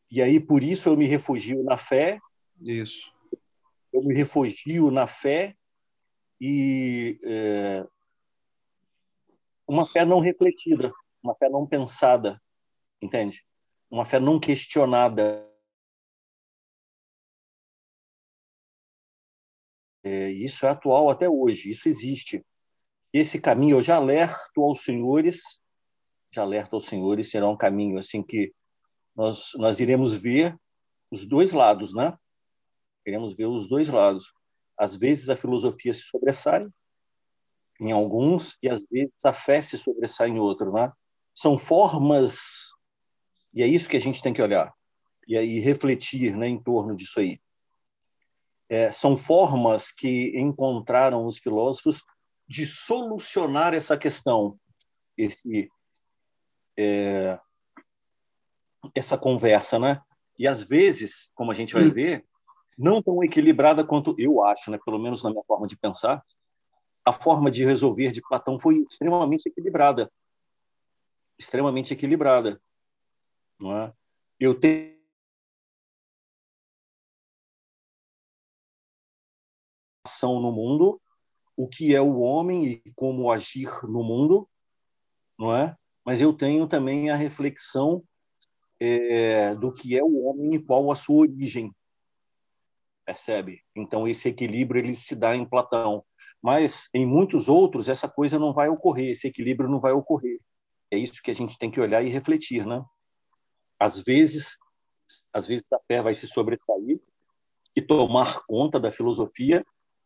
E aí, por isso, eu me refugio na fé. Isso. Eu me refugio na fé e é, uma fé não refletida uma fé não pensada, entende? Uma fé não questionada. É, isso é atual até hoje, isso existe. Esse caminho, eu já alerto aos senhores, já alerto aos senhores, será um caminho assim que nós, nós iremos ver os dois lados, né? Queremos ver os dois lados. Às vezes a filosofia se sobressai em alguns e às vezes a fé se sobressai em outro, né? São formas e é isso que a gente tem que olhar e aí refletir, né, em torno disso aí. É, são formas que encontraram os filósofos de solucionar essa questão, esse é, essa conversa, né? E às vezes, como a gente vai hum. ver, não tão equilibrada quanto eu acho, né? Pelo menos na minha forma de pensar, a forma de resolver de Platão foi extremamente equilibrada, extremamente equilibrada, não é? Eu tenho ação no mundo, o que é o homem e como agir no mundo, não é? Mas eu tenho também a reflexão é, do que é o homem e qual a sua origem, percebe? Então esse equilíbrio ele se dá em Platão, mas em muitos outros essa coisa não vai ocorrer, esse equilíbrio não vai ocorrer. É isso que a gente tem que olhar e refletir, né? Às vezes, às vezes a fé vai se sobressair e tomar conta da filosofia,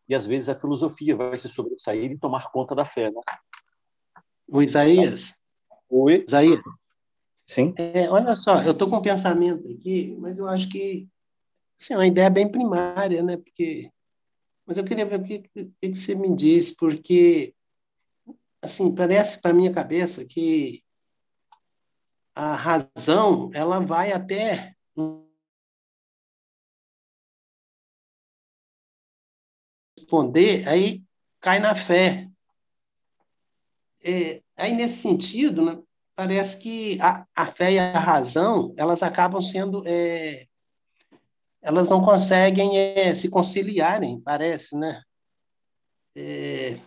e às vezes a filosofia vai se sobressair e tomar conta da fé, né? O Isaías. Oi. Isaías. Sim. É, olha só, eu estou com um pensamento aqui, mas eu acho que assim, é uma ideia bem primária, né? Porque, mas eu queria ver o que, o que você me diz, porque assim parece para minha cabeça que a razão ela vai até responder, aí cai na fé. É, aí nesse sentido, né, parece que a, a fé e a razão elas acabam sendo é, elas não conseguem é, se conciliarem, parece, né? É,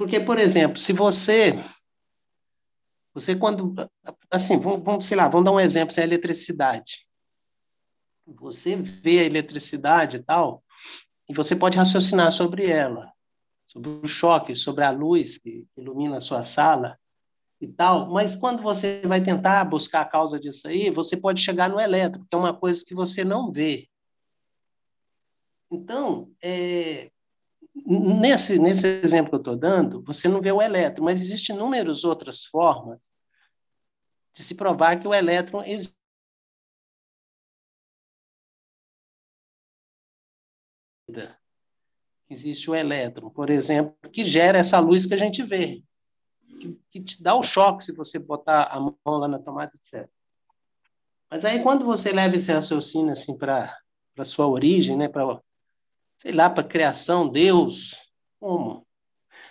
porque, por exemplo, se você você quando assim, vamos, sei lá, vamos dar um exemplo, é a eletricidade. Você vê a eletricidade e tal, e você pode raciocinar sobre ela, sobre o choque, sobre a luz que ilumina a sua sala, e tal, mas quando você vai tentar buscar a causa disso aí, você pode chegar no elétrico, que é uma coisa que você não vê. Então, é, nesse, nesse exemplo que eu estou dando, você não vê o elétron, mas existem inúmeras outras formas de se provar que o elétron existe. Existe o elétron, por exemplo, que gera essa luz que a gente vê que, que te dá o choque se você botar a mão lá na tomada, etc. Mas aí quando você leva esse raciocínio assim para para sua origem, né, para sei lá, para criação, Deus, como?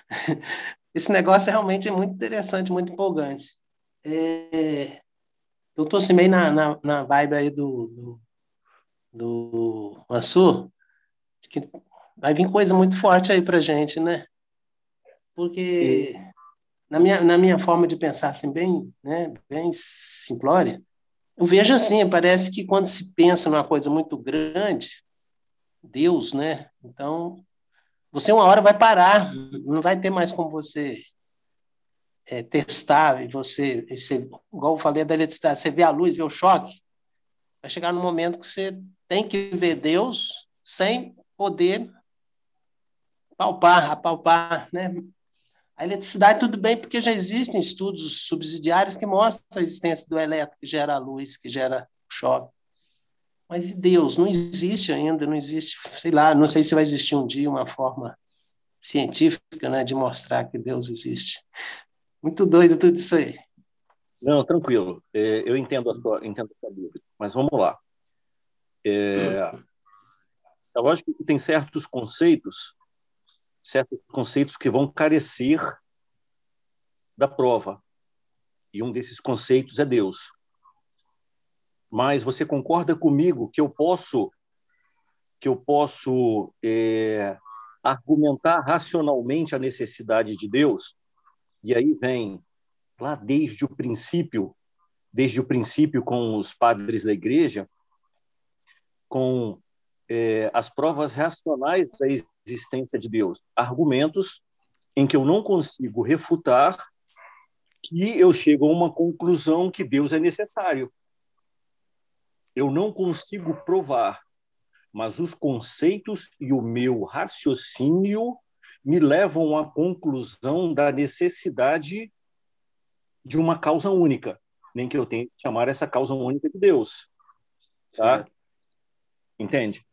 Esse negócio realmente é muito interessante, muito empolgante. É, eu estou assim meio na, na, na vibe aí do, do, do Mansur, que vai vir coisa muito forte aí para gente, né? Porque na minha, na minha forma de pensar, assim, bem, né, bem simplória, eu vejo assim, parece que quando se pensa numa coisa muito grande, Deus, né? Então, você uma hora vai parar, não vai ter mais como você é, testar, e você, você, igual eu falei da eletricidade, você vê a luz, vê o choque, vai chegar no momento que você tem que ver Deus sem poder palpar, apalpar, né? A eletricidade, tudo bem, porque já existem estudos subsidiários que mostram a existência do elétrico que gera luz, que gera choque. Mas e Deus? Não existe ainda, não existe, sei lá, não sei se vai existir um dia uma forma científica né, de mostrar que Deus existe. Muito doido tudo isso aí. Não, tranquilo. É, eu entendo a sua, entendo a sua dúvida, mas vamos lá. É, é lógico que tem certos conceitos certos conceitos que vão carecer da prova. E um desses conceitos é Deus. Mas você concorda comigo que eu posso que eu posso é, argumentar racionalmente a necessidade de Deus? E aí vem lá desde o princípio, desde o princípio com os padres da igreja, com é, as provas racionais da existência de Deus, argumentos em que eu não consigo refutar que eu chego a uma conclusão que Deus é necessário. Eu não consigo provar, mas os conceitos e o meu raciocínio me levam à conclusão da necessidade de uma causa única, nem que eu tenha que chamar essa causa única de Deus. Tá? Entende?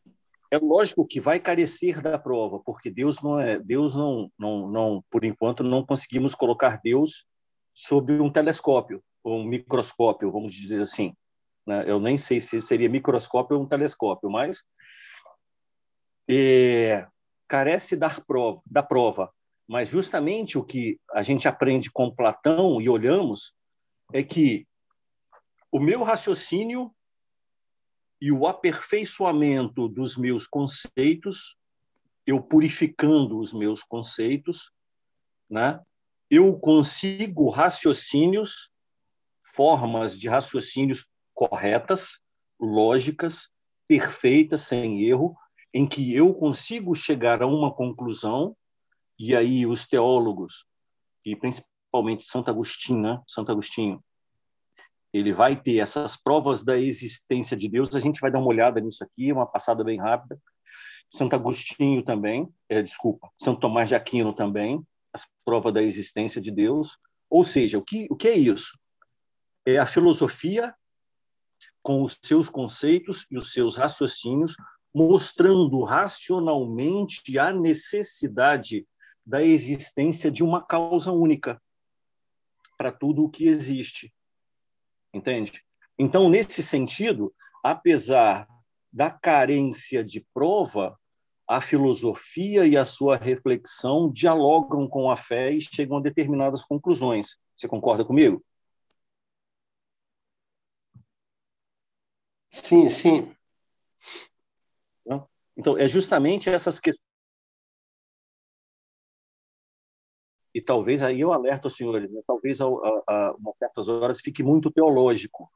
É lógico que vai carecer da prova, porque Deus não é, Deus não, não, não, por enquanto não conseguimos colocar Deus sob um telescópio ou um microscópio, vamos dizer assim. Né? Eu nem sei se seria microscópio ou um telescópio, mas é, carece da prova, da prova. Mas justamente o que a gente aprende com Platão e olhamos é que o meu raciocínio e o aperfeiçoamento dos meus conceitos, eu purificando os meus conceitos, né? eu consigo raciocínios, formas de raciocínios corretas, lógicas, perfeitas, sem erro, em que eu consigo chegar a uma conclusão, e aí os teólogos, e principalmente Santo Agostinho, né? Santo Agostinho, ele vai ter essas provas da existência de Deus. A gente vai dar uma olhada nisso aqui, uma passada bem rápida. Santo Agostinho também, é, desculpa, Santo Tomás de Aquino também, as provas da existência de Deus. Ou seja, o que, o que é isso? É a filosofia com os seus conceitos e os seus raciocínios mostrando racionalmente a necessidade da existência de uma causa única para tudo o que existe. Entende? Então, nesse sentido, apesar da carência de prova, a filosofia e a sua reflexão dialogam com a fé e chegam a determinadas conclusões. Você concorda comigo? Sim, sim. Então, é justamente essas questões. E talvez aí eu alerto os senhores, né? talvez a, a, a, certas horas fique muito teológico,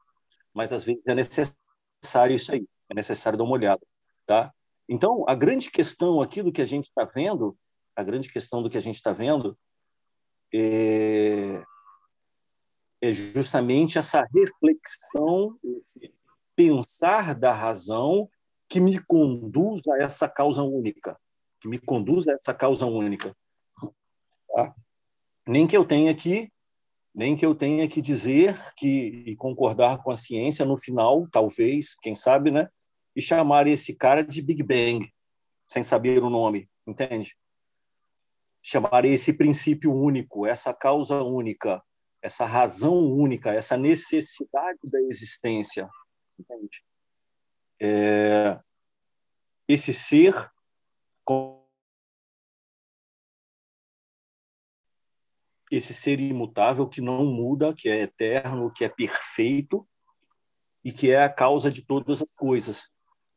mas às vezes é necessário isso aí, é necessário dar uma olhada, tá? Então, a grande questão aqui do que a gente está vendo, a grande questão do que a gente está vendo é, é justamente essa reflexão, esse pensar da razão que me conduz a essa causa única, que me conduz a essa causa única. Tá? Nem que eu tenha que nem que eu tenha que dizer que e concordar com a ciência no final, talvez, quem sabe, né? E chamar esse cara de Big Bang, sem saber o nome, entende? Chamar esse princípio único, essa causa única, essa razão única, essa necessidade da existência, entende? é, esse ser esse ser imutável que não muda, que é eterno, que é perfeito e que é a causa de todas as coisas.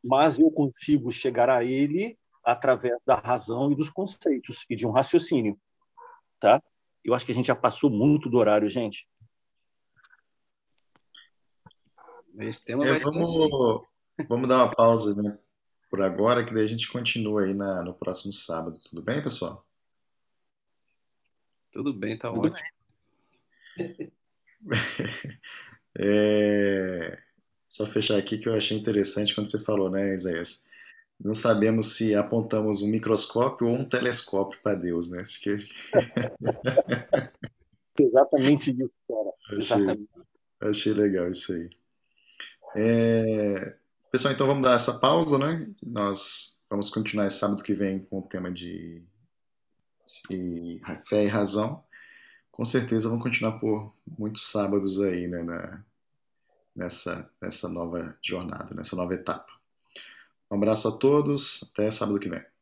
Mas eu consigo chegar a ele através da razão e dos conceitos e de um raciocínio, tá? Eu acho que a gente já passou muito do horário, gente. Esse tema é, vai vamos, assim. Vamos dar uma pausa, né? Por agora, que daí a gente continua aí na, no próximo sábado. Tudo bem, pessoal? Tudo bem, tá Tudo ótimo. Bem. é... Só fechar aqui que eu achei interessante quando você falou, né, Isaías? Não sabemos se apontamos um microscópio ou um telescópio para Deus, né? Acho que... Exatamente isso, cara. Achei, Exatamente. achei legal isso aí. É... Pessoal, então vamos dar essa pausa, né? Nós vamos continuar esse sábado que vem com o tema de fé e razão. Com certeza vamos continuar por muitos sábados aí, né? Na, nessa, nessa nova jornada, nessa nova etapa. Um abraço a todos, até sábado que vem.